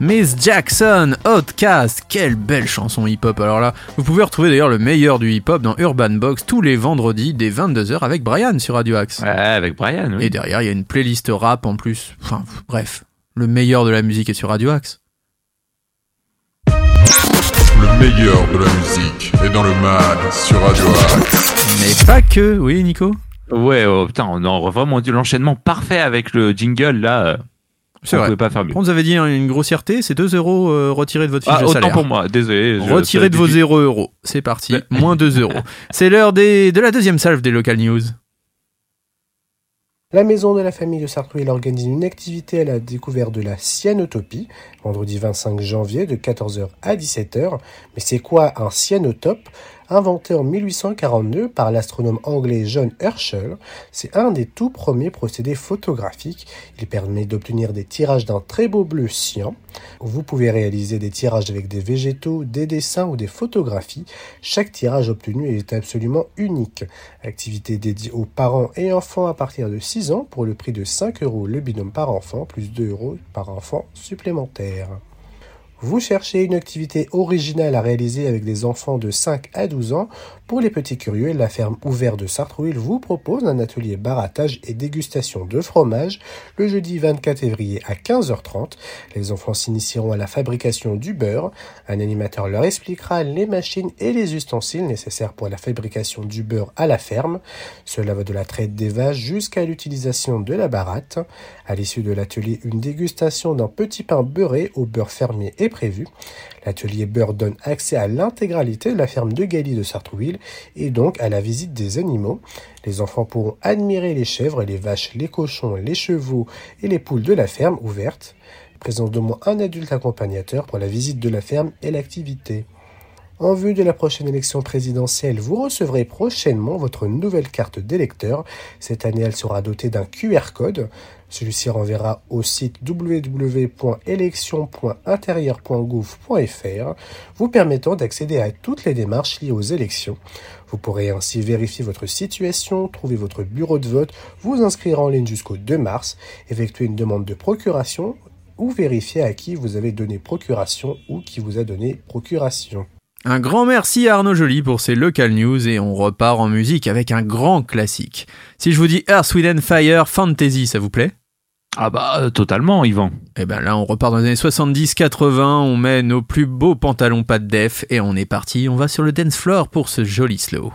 [SPEAKER 2] Miss Jackson, Outcast, quelle belle chanson hip-hop. Alors là, vous pouvez retrouver d'ailleurs le meilleur du hip-hop dans Urban Box tous les vendredis dès 22h avec Brian sur Radio Axe.
[SPEAKER 3] Ouais, avec Brian, oui.
[SPEAKER 2] Et derrière, il y a une playlist rap en plus. Enfin, bref, le meilleur de la musique est sur Radio Axe.
[SPEAKER 1] Le meilleur de la musique est dans le mag sur Radio Axe.
[SPEAKER 2] Mais pas que, oui Nico?
[SPEAKER 3] Ouais, oh, putain, on a vraiment dit l'enchaînement parfait avec le jingle là.
[SPEAKER 2] C'est
[SPEAKER 3] on
[SPEAKER 2] vrai.
[SPEAKER 3] pouvait pas faire mieux.
[SPEAKER 2] On vous avait dit hein, une grossièreté, c'est 2 euros euh, retirés de votre fiche
[SPEAKER 3] Ah,
[SPEAKER 2] de
[SPEAKER 3] autant
[SPEAKER 2] salaire.
[SPEAKER 3] pour moi, désolé. je-
[SPEAKER 2] Retirez de vos 0 euros. C'est parti, moins 2 euros. C'est l'heure des, de la deuxième salve des local news.
[SPEAKER 4] La maison de la famille de Sartreville organise une activité à la découverte de la cyanotopie, vendredi 25 janvier de 14h à 17h. Mais c'est quoi un cyanotope? Inventé en 1842 par l'astronome anglais John Herschel, c'est un des tout premiers procédés photographiques. Il permet d'obtenir des tirages d'un très beau bleu cyan. Vous pouvez réaliser des tirages avec des végétaux, des dessins ou des photographies. Chaque tirage obtenu est absolument unique. Activité dédiée aux parents et enfants à partir de 6 ans pour le prix de 5 euros le binôme par enfant plus 2 euros par enfant supplémentaire. Vous cherchez une activité originale à réaliser avec des enfants de 5 à 12 ans Pour les petits curieux, la ferme ouverte de Sartrouville vous propose un atelier barattage et dégustation de fromage le jeudi 24 février à 15h30. Les enfants s'initieront à la fabrication du beurre. Un animateur leur expliquera les machines et les ustensiles nécessaires pour la fabrication du beurre à la ferme. Cela va de la traite des vaches jusqu'à l'utilisation de la baratte. À l'issue de l'atelier, une dégustation d'un petit pain beurré au beurre fermier est prévue. L'atelier beurre donne accès à l'intégralité de la ferme de Galie de Sartrouville et donc à la visite des animaux. Les enfants pourront admirer les chèvres, les vaches, les cochons, les chevaux et les poules de la ferme ouverte. Présence d'au moins un adulte accompagnateur pour la visite de la ferme et l'activité. En vue de la prochaine élection présidentielle, vous recevrez prochainement votre nouvelle carte d'électeur. Cette année, elle sera dotée d'un QR code. Celui-ci renverra au site www.élection.intérieur.gouv.fr, vous permettant d'accéder à toutes les démarches liées aux élections. Vous pourrez ainsi vérifier votre situation, trouver votre bureau de vote, vous inscrire en ligne jusqu'au 2 mars, effectuer une demande de procuration ou vérifier à qui vous avez donné procuration ou qui vous a donné procuration.
[SPEAKER 2] Un grand merci à Arnaud Joly pour ces local news et on repart en musique avec un grand classique. Si je vous dis Earth, and Fire Fantasy, ça vous plaît?
[SPEAKER 3] Ah bah euh, totalement, Yvan.
[SPEAKER 2] Eh ben là, on repart dans les années 70-80, on met nos plus beaux pantalons pas de def et on est parti, on va sur le dance floor pour ce joli slow.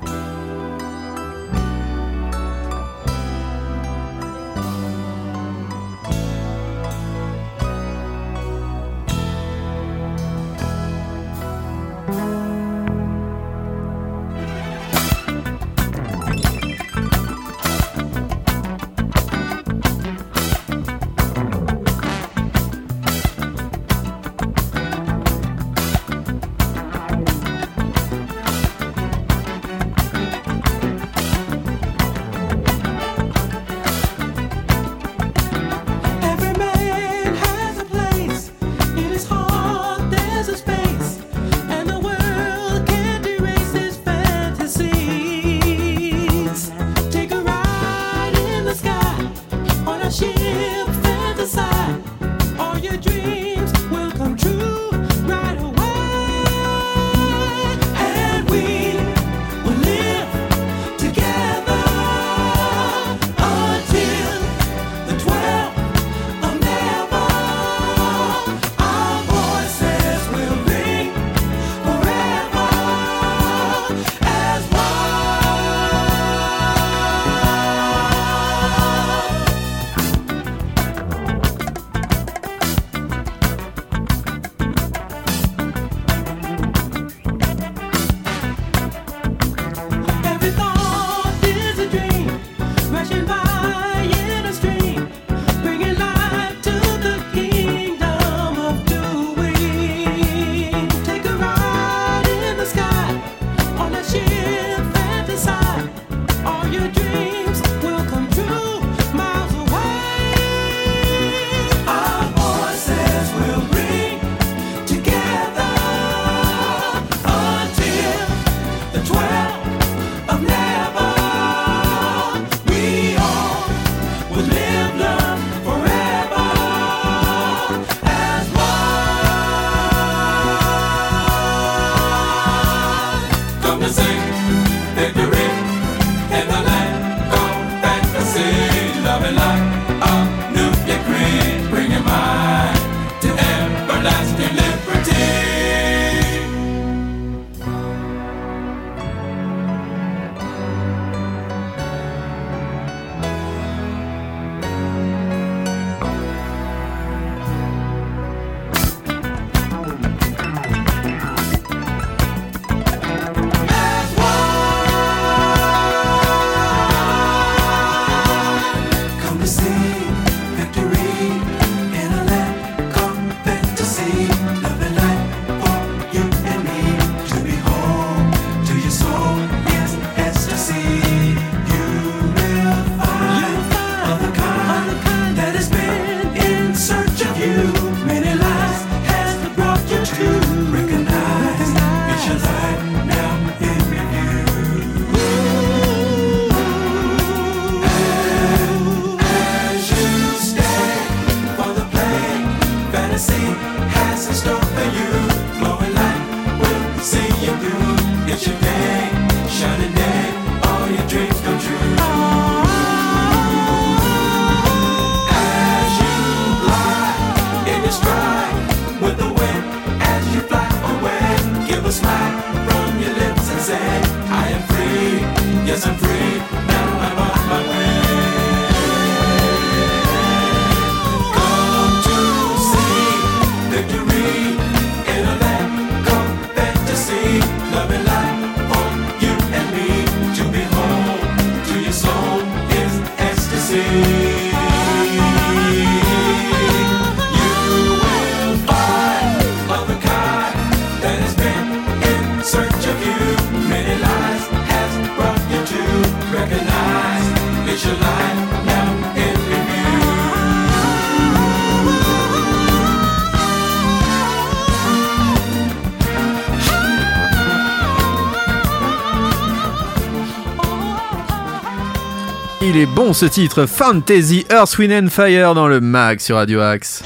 [SPEAKER 2] Il est bon ce titre Fantasy Earth, Wind and Fire dans le mag sur Radio Axe.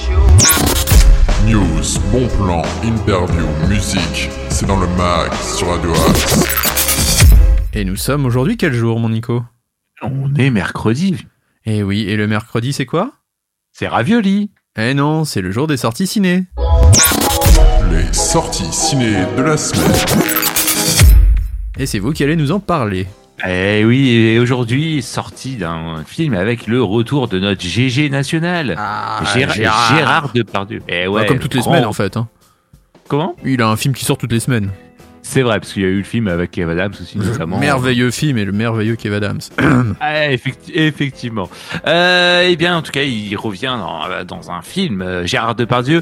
[SPEAKER 1] News, bon plan, interview, musique, c'est dans le mag sur Radio Axe.
[SPEAKER 2] Et nous sommes aujourd'hui quel jour mon Nico?
[SPEAKER 3] On est mercredi.
[SPEAKER 2] Eh oui, et le mercredi c'est quoi?
[SPEAKER 3] C'est ravioli.
[SPEAKER 2] Eh non, c'est le jour des sorties ciné.
[SPEAKER 1] Les sorties ciné de la semaine.
[SPEAKER 2] Et c'est vous qui allez nous en parler.
[SPEAKER 3] Eh oui, et aujourd'hui, sorti d'un film avec le retour de notre GG national.
[SPEAKER 2] Ah,
[SPEAKER 3] Gérard,
[SPEAKER 2] Gérard.
[SPEAKER 3] Gérard Depardieu. Eh ouais,
[SPEAKER 2] Bah, comme toutes les
[SPEAKER 3] grand-
[SPEAKER 2] semaines en fait. hein.
[SPEAKER 3] Comment?
[SPEAKER 2] Il a un film qui sort toutes les semaines.
[SPEAKER 3] C'est vrai, parce qu'il y a eu le film avec Kev Adams aussi, notamment.
[SPEAKER 2] Merveilleux film et le merveilleux Kev Adams.
[SPEAKER 3] Ah, effecti- effectivement. Euh, eh bien, en tout cas, il revient dans, euh, dans un film, euh, Gérard Depardieu,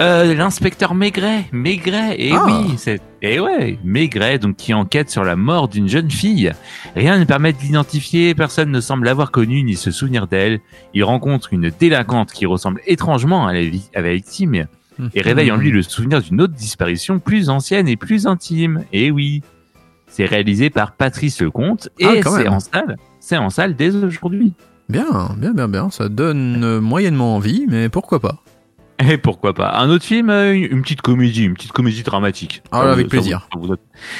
[SPEAKER 3] euh, l'inspecteur Maigret. Maigret, et
[SPEAKER 2] Ah.
[SPEAKER 3] oui, c'est, et ouais, Maigret, donc qui enquête sur la mort d'une jeune fille. Rien ne permet de l'identifier, personne ne semble l'avoir connue ni se souvenir d'elle. Il rencontre une délinquante qui ressemble étrangement à la, vi- à la victime et réveille en lui le souvenir d'une autre disparition plus ancienne et plus intime. Et oui, c'est réalisé par Patrice Lecomte et
[SPEAKER 2] Ah,
[SPEAKER 3] c'est en salle. C'est en salle dès aujourd'hui.
[SPEAKER 2] Bien, bien, bien, bien. Ça donne euh, moyennement envie, mais pourquoi pas?
[SPEAKER 3] Et pourquoi pas? Un autre film, euh, une petite comédie, une petite comédie dramatique.
[SPEAKER 2] Ah,
[SPEAKER 3] Ça
[SPEAKER 2] avec plaisir.
[SPEAKER 3] vous- vous-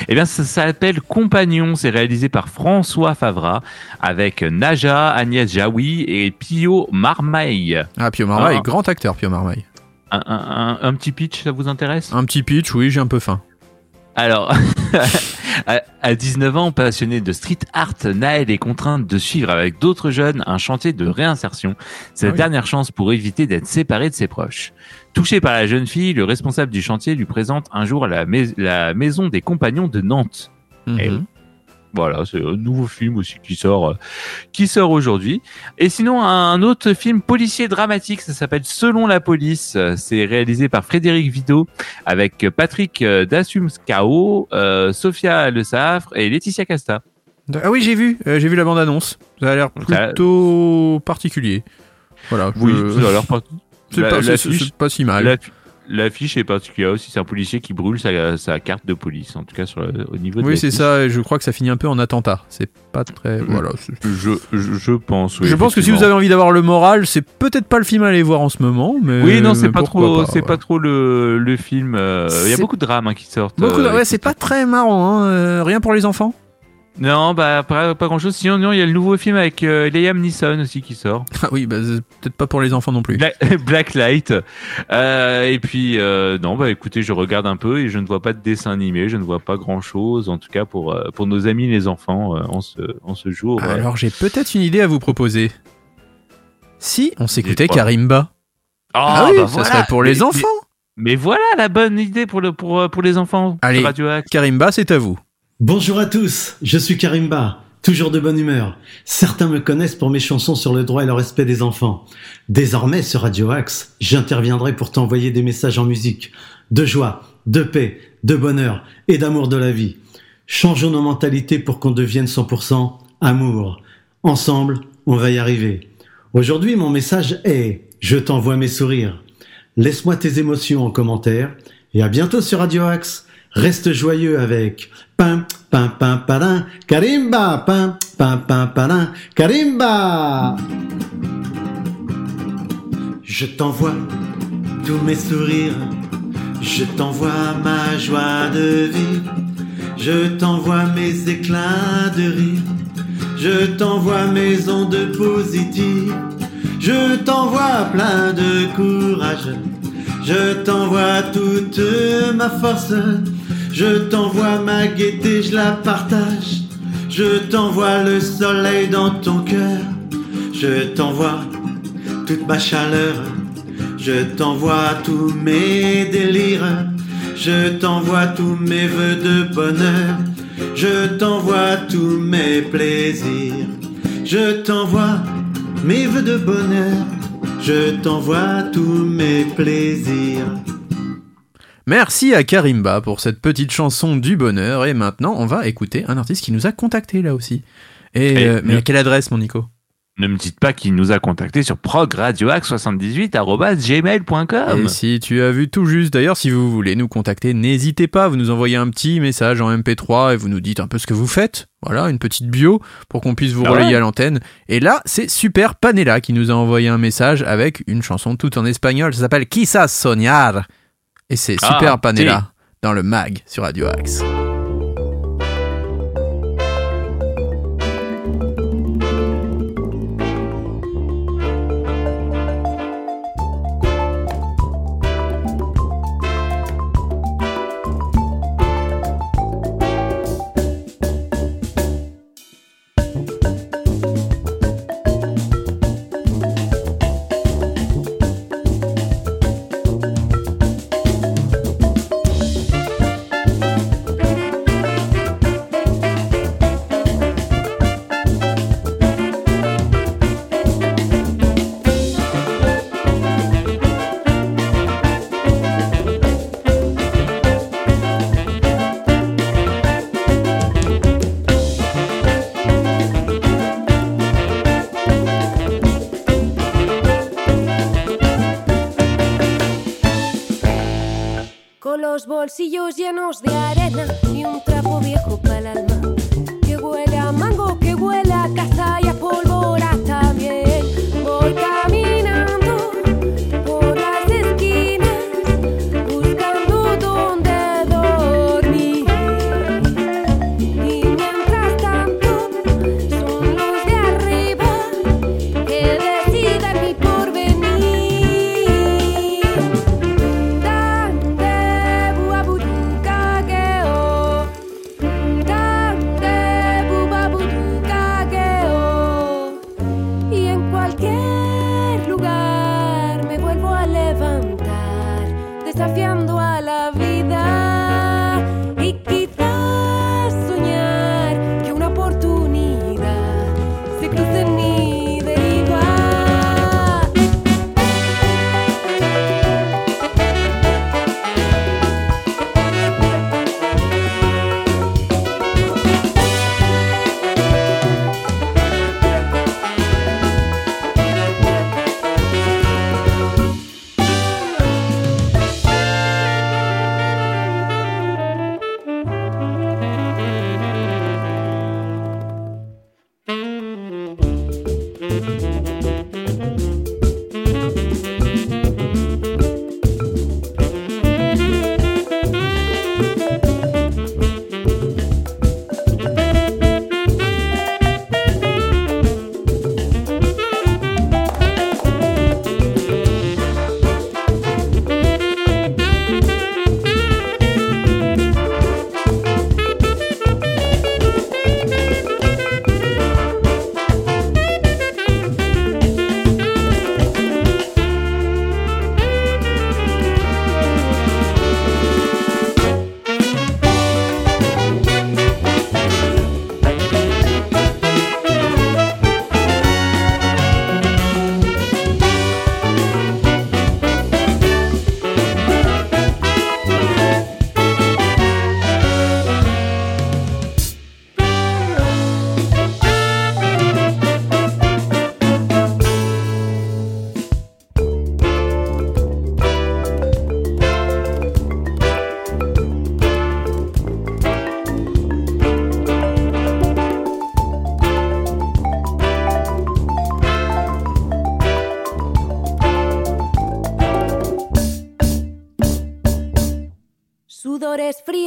[SPEAKER 3] Eh bien, ça, s'appelle Compagnon. C'est réalisé par François Favra avec Naja, Agnès Jaoui et Pio Marmaille.
[SPEAKER 2] Ah, Pio Marmaille,
[SPEAKER 3] Ah.
[SPEAKER 2] grand acteur, Pio Marmaille.
[SPEAKER 3] Un, un- un- un petit pitch, ça vous intéresse?
[SPEAKER 2] Un petit pitch, oui, j'ai un peu faim.
[SPEAKER 3] Alors, à, à 19 ans, passionné de street art, Naël est contrainte de suivre avec d'autres jeunes un chantier de réinsertion. Sa
[SPEAKER 2] Ah oui.
[SPEAKER 3] dernière chance pour éviter d'être séparé de ses proches. Touché par la jeune fille, le responsable du chantier lui présente un jour la, mais- la maison des compagnons de Nantes.
[SPEAKER 2] Mhm.
[SPEAKER 3] Voilà, c'est un nouveau film aussi qui sort, euh, qui sort aujourd'hui. Et sinon, un autre film policier dramatique, ça s'appelle Selon la police. C'est réalisé par Frédéric Vito avec Patrick euh, Dassumskao, euh, Sophia Le Safre et Laetitia Casta.
[SPEAKER 2] Ah oui, j'ai vu, euh, j'ai vu la bande-annonce. Ça a l'air plutôt particulier. Voilà.
[SPEAKER 3] Oui,
[SPEAKER 2] je-
[SPEAKER 3] ça a l'air pas-
[SPEAKER 2] c'est pas, pas si mal.
[SPEAKER 3] la- L'affiche est particulière aussi, c'est un policier qui brûle sa, sa carte de police, en tout cas sur le- au niveau de
[SPEAKER 2] Oui, c'est ça, et je crois que ça finit un peu en attentat. C'est pas très.
[SPEAKER 3] Mm.
[SPEAKER 2] Voilà.
[SPEAKER 3] Je, je, je pense, oui.
[SPEAKER 2] je pense que si vous avez envie d'avoir le moral, c'est peut-être pas le film à aller voir en ce moment, mais.
[SPEAKER 3] Oui, non, c'est pas trop,
[SPEAKER 2] pas,
[SPEAKER 3] c'est
[SPEAKER 2] ouais.
[SPEAKER 3] pas trop le, le film. euh, Il y a beaucoup de drames hein, qui sortent.
[SPEAKER 2] Beaucoup de-
[SPEAKER 3] euh,
[SPEAKER 2] Ouais, c'est pas très marrant, hein, euh, rien pour les enfants.
[SPEAKER 3] Non, bah pas, pas grand chose. Sinon, non, il y a le nouveau film avec euh, Liam Neeson aussi qui sort.
[SPEAKER 2] Ah oui, bah, peut-être pas pour les enfants non plus.
[SPEAKER 3] Black, Blacklight. Euh, et puis, euh, non, bah écoutez, je regarde un peu et je ne vois pas de dessin animé, je ne vois pas grand chose, en tout cas pour, pour nos amis les enfants en, ce, en ce jour.
[SPEAKER 2] Alors j'ai peut-être une idée à vous proposer. Si on s'écoutait. Karimba.
[SPEAKER 3] Ah,
[SPEAKER 2] Ah oui,
[SPEAKER 3] bah
[SPEAKER 2] ça
[SPEAKER 3] voilà.
[SPEAKER 2] serait pour les
[SPEAKER 3] Mais-
[SPEAKER 2] enfants.
[SPEAKER 3] Mais, mais voilà la bonne idée pour, le, pour, pour les enfants.
[SPEAKER 2] Allez.
[SPEAKER 3] Radio.
[SPEAKER 2] Karimba, c'est à vous.
[SPEAKER 10] Bonjour à tous, je suis Karimba, toujours de bonne humeur. Certains me connaissent pour mes chansons sur le droit et le respect des enfants. Désormais, sur Radio Axe, j'interviendrai pour t'envoyer des messages en musique, de joie, de paix, de bonheur et d'amour de la vie. Changeons nos mentalités pour qu'on devienne 100% amour. Ensemble, on va y arriver. Aujourd'hui, mon message est Je t'envoie mes sourires. Laisse-moi tes émotions en commentaire et à bientôt sur Radio Axe. Reste joyeux avec pam pam pam padin karimba pam pam pam padin karimba. Je t'envoie tous mes sourires, je t'envoie ma joie de vivre, je t'envoie mes éclats de rire, je t'envoie mes ondes positives, je t'envoie plein de courage, je t'envoie toute ma force, je t'envoie ma gaieté, je la partage, je t'envoie le soleil dans ton cœur, je t'envoie toute ma chaleur, je t'envoie tous mes délires, je t'envoie tous mes voeux de bonheur, je t'envoie tous mes plaisirs, je t'envoie mes voeux de bonheur, je t'envoie tous mes plaisirs.
[SPEAKER 2] Merci à Karimba pour cette petite chanson du bonheur. Et maintenant, on va écouter un artiste qui nous a contacté là aussi. Et,
[SPEAKER 3] Et
[SPEAKER 2] euh, mais à quelle adresse, mon Nico?
[SPEAKER 3] Ne me dites pas qu'il nous a contacté sur progradioax78.gmail.com.
[SPEAKER 2] Et si tu as vu tout juste, d'ailleurs, si vous voulez nous contacter, n'hésitez pas, vous nous envoyez un petit message en MP3 et vous nous dites un peu ce que vous faites. Voilà, une petite bio pour qu'on puisse vous
[SPEAKER 3] Ah ouais
[SPEAKER 2] relayer à l'antenne. Et là, c'est Super Panela qui nous a envoyé un message avec une chanson toute en espagnol. Ça s'appelle Quizás Soñar. Et c'est
[SPEAKER 3] Ah,
[SPEAKER 2] Super Panela
[SPEAKER 3] si.
[SPEAKER 2] dans le mag sur Radio Axe.
[SPEAKER 11] Bolsillos llenos de arena y un trapo viejo para el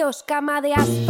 [SPEAKER 11] Oscama de
[SPEAKER 2] As.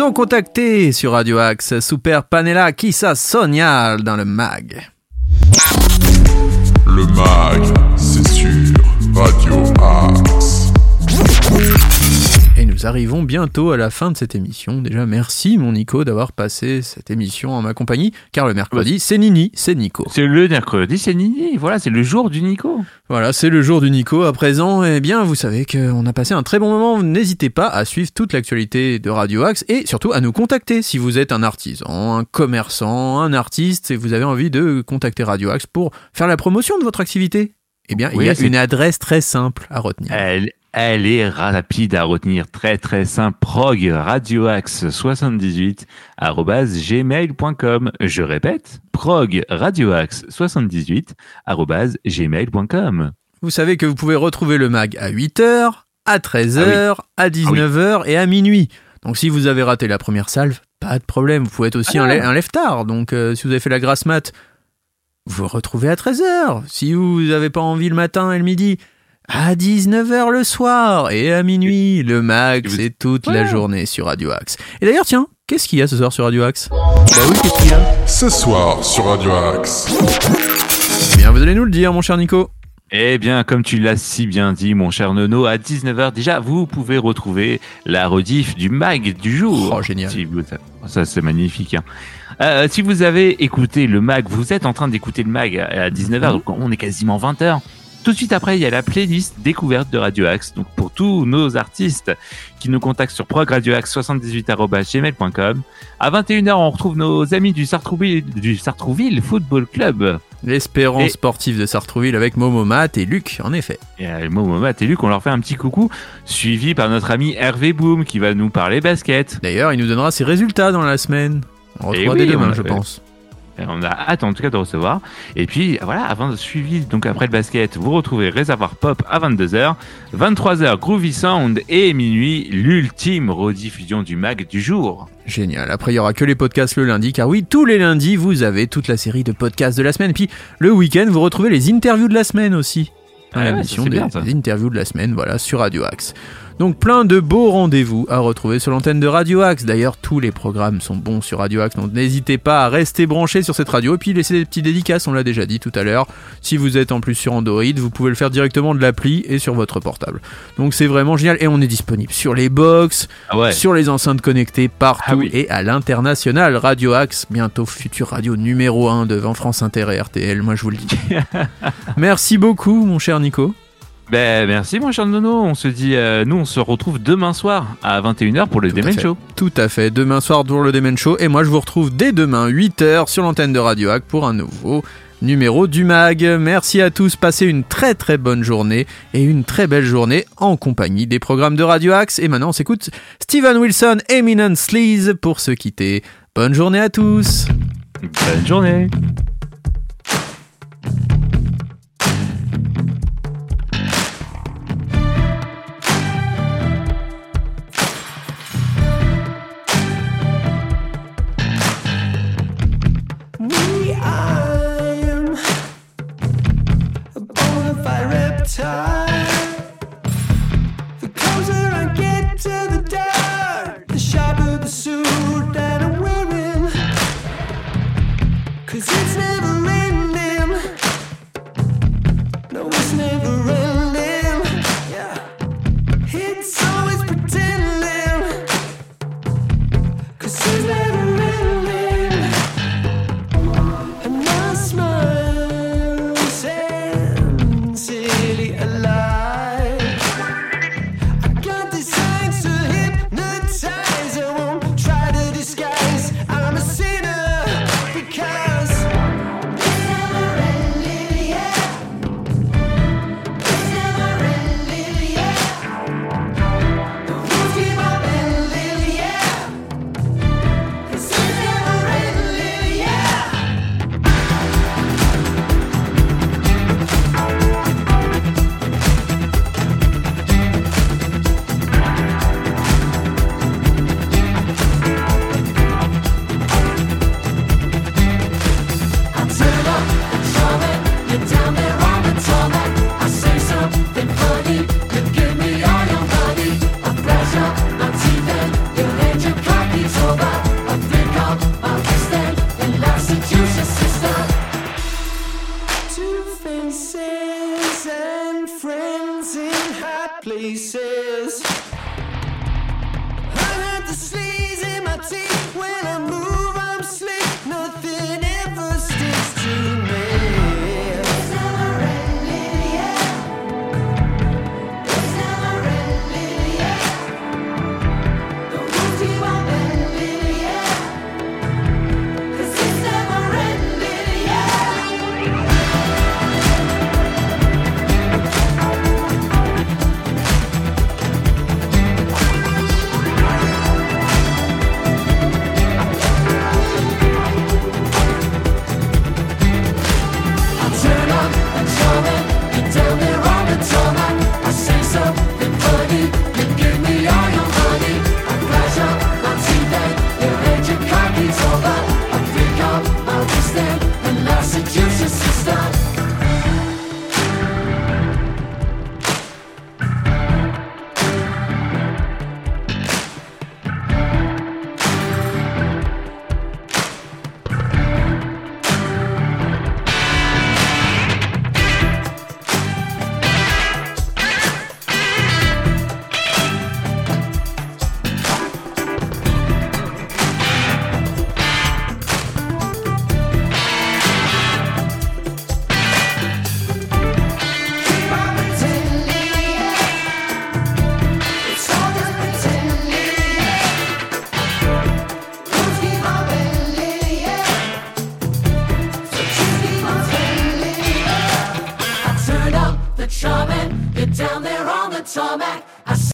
[SPEAKER 2] Nous ont contactés sur Radio Axe, Super Panela Kissa Sonial dans le mag.
[SPEAKER 1] Le mag, c'est sur Radio Axe.
[SPEAKER 2] Nous arrivons bientôt à la fin de cette émission. Déjà, merci mon Nico d'avoir passé cette émission en ma compagnie, car le mercredi, c'est Nini, c'est Nico.
[SPEAKER 3] C'est le mercredi, c'est Nini. Voilà, c'est le jour du Nico.
[SPEAKER 2] Voilà, c'est le jour du Nico. À présent, eh bien, vous savez qu'on a passé un très bon moment. N'hésitez pas à suivre toute l'actualité de Radio Axe et surtout à nous contacter si vous êtes un artisan, un commerçant, un artiste et vous avez envie de contacter Radio Axe pour faire la promotion de votre activité. Eh bien, il y a une adresse très simple à retenir.
[SPEAKER 3] Elle, elle est rapide à retenir, très très simple. Prog radioaxe 78 gmail.com. Je répète, prog radioaxe 78 gmail.com.
[SPEAKER 2] Vous savez que vous pouvez retrouver le mag à 8h, à 13h, à 19h et à minuit. Donc si vous avez raté la première salve, pas de problème. Vous pouvez être aussi
[SPEAKER 3] Ah
[SPEAKER 2] un, un. Donc euh, si vous avez fait la grasse mat, vous le retrouvez à 13h. Si vous n'avez pas envie le matin et le midi, à 19h le soir et à minuit. Le mag, c'est toute la journée sur Radio Axe. Et d'ailleurs, tiens, qu'est-ce qu'il y a ce soir sur Radio Axe? Bah oui, qu'est-ce qu'il y a?
[SPEAKER 1] Ce soir sur Radio Axe.
[SPEAKER 2] Eh Bien, vous allez nous le dire, mon cher Nico.
[SPEAKER 3] Eh bien, comme tu l'as si bien dit, mon cher Nono, à 19h déjà, vous pouvez retrouver la rediff du mag du jour.
[SPEAKER 2] Oh, génial.
[SPEAKER 3] Si vous- ça, c'est magnifique. hein. Euh, si vous avez écouté le mag, vous êtes en train d'écouter le mag à à 19h, donc on est quasiment 20h. Tout de suite après, il y a la playlist découverte de Radio Axe. Donc, pour tous nos artistes qui nous contactent sur progradioaxe78.gmail.com. À 21h, on retrouve nos amis du Sartrouville, du Sartrouville Football Club.
[SPEAKER 2] L'espérance
[SPEAKER 3] Et-
[SPEAKER 2] sportive de Sartrouville avec Momo Matt et Luc, en effet.
[SPEAKER 3] Et euh, Momo Matt et Luc, on leur fait un petit coucou, suivi par notre ami Hervé Boom qui va nous parler basket.
[SPEAKER 2] D'ailleurs, il nous donnera ses résultats dans la semaine. On retrouvera
[SPEAKER 3] oui,
[SPEAKER 2] dès demain, je pense.
[SPEAKER 3] Et On a hâte en tout cas de recevoir. Et puis voilà, avant de suivi, donc après le basket, vous retrouvez Réservoir Pop à 22h, 23h Groovy Sound et minuit l'ultime rediffusion du mag du jour.
[SPEAKER 2] Génial. Après, il y aura que les podcasts le lundi, car oui, tous les lundis, vous avez toute la série de podcasts de la semaine. Puis le week-end, vous retrouvez les interviews de la semaine aussi. Dans
[SPEAKER 3] Ah ouais,
[SPEAKER 2] des,
[SPEAKER 3] bien, ça.
[SPEAKER 2] des interviews de la semaine, voilà, sur Radio Axe. Donc plein de beaux rendez-vous à retrouver sur l'antenne de Radio Axe. D'ailleurs, tous les programmes sont bons sur Radio Axe, donc n'hésitez pas à rester branché sur cette radio et puis laisser des petits dédicaces, on l'a déjà dit tout à l'heure. Si vous êtes en plus sur Android, vous pouvez le faire directement de l'appli et sur votre portable. Donc c'est vraiment génial et on est disponible sur les box,
[SPEAKER 3] Ah ouais.
[SPEAKER 2] sur les enceintes connectées partout
[SPEAKER 3] Ah oui.
[SPEAKER 2] et à l'international. Radio Axe, bientôt future radio numéro 1 devant France Inter et RTL, moi je vous le dis. Merci beaucoup mon cher Nico.
[SPEAKER 3] Ben merci mon cher Nono, on se dit, euh, nous on se retrouve demain soir à 21h pour le Demen. Show.
[SPEAKER 2] Tout à fait, demain soir pour le Demen Show et moi je vous retrouve dès demain 8h sur l'antenne de Radio Axe pour un nouveau numéro du MAG. Merci à tous, passez une très très bonne journée et une très belle journée en compagnie des programmes de Radio Axe. Et maintenant on s'écoute Steven Wilson, Eminent Sleaze pour se quitter. Bonne journée à tous
[SPEAKER 3] Bonne journée.
[SPEAKER 12] places. I have the sleaze in my
[SPEAKER 13] teeth.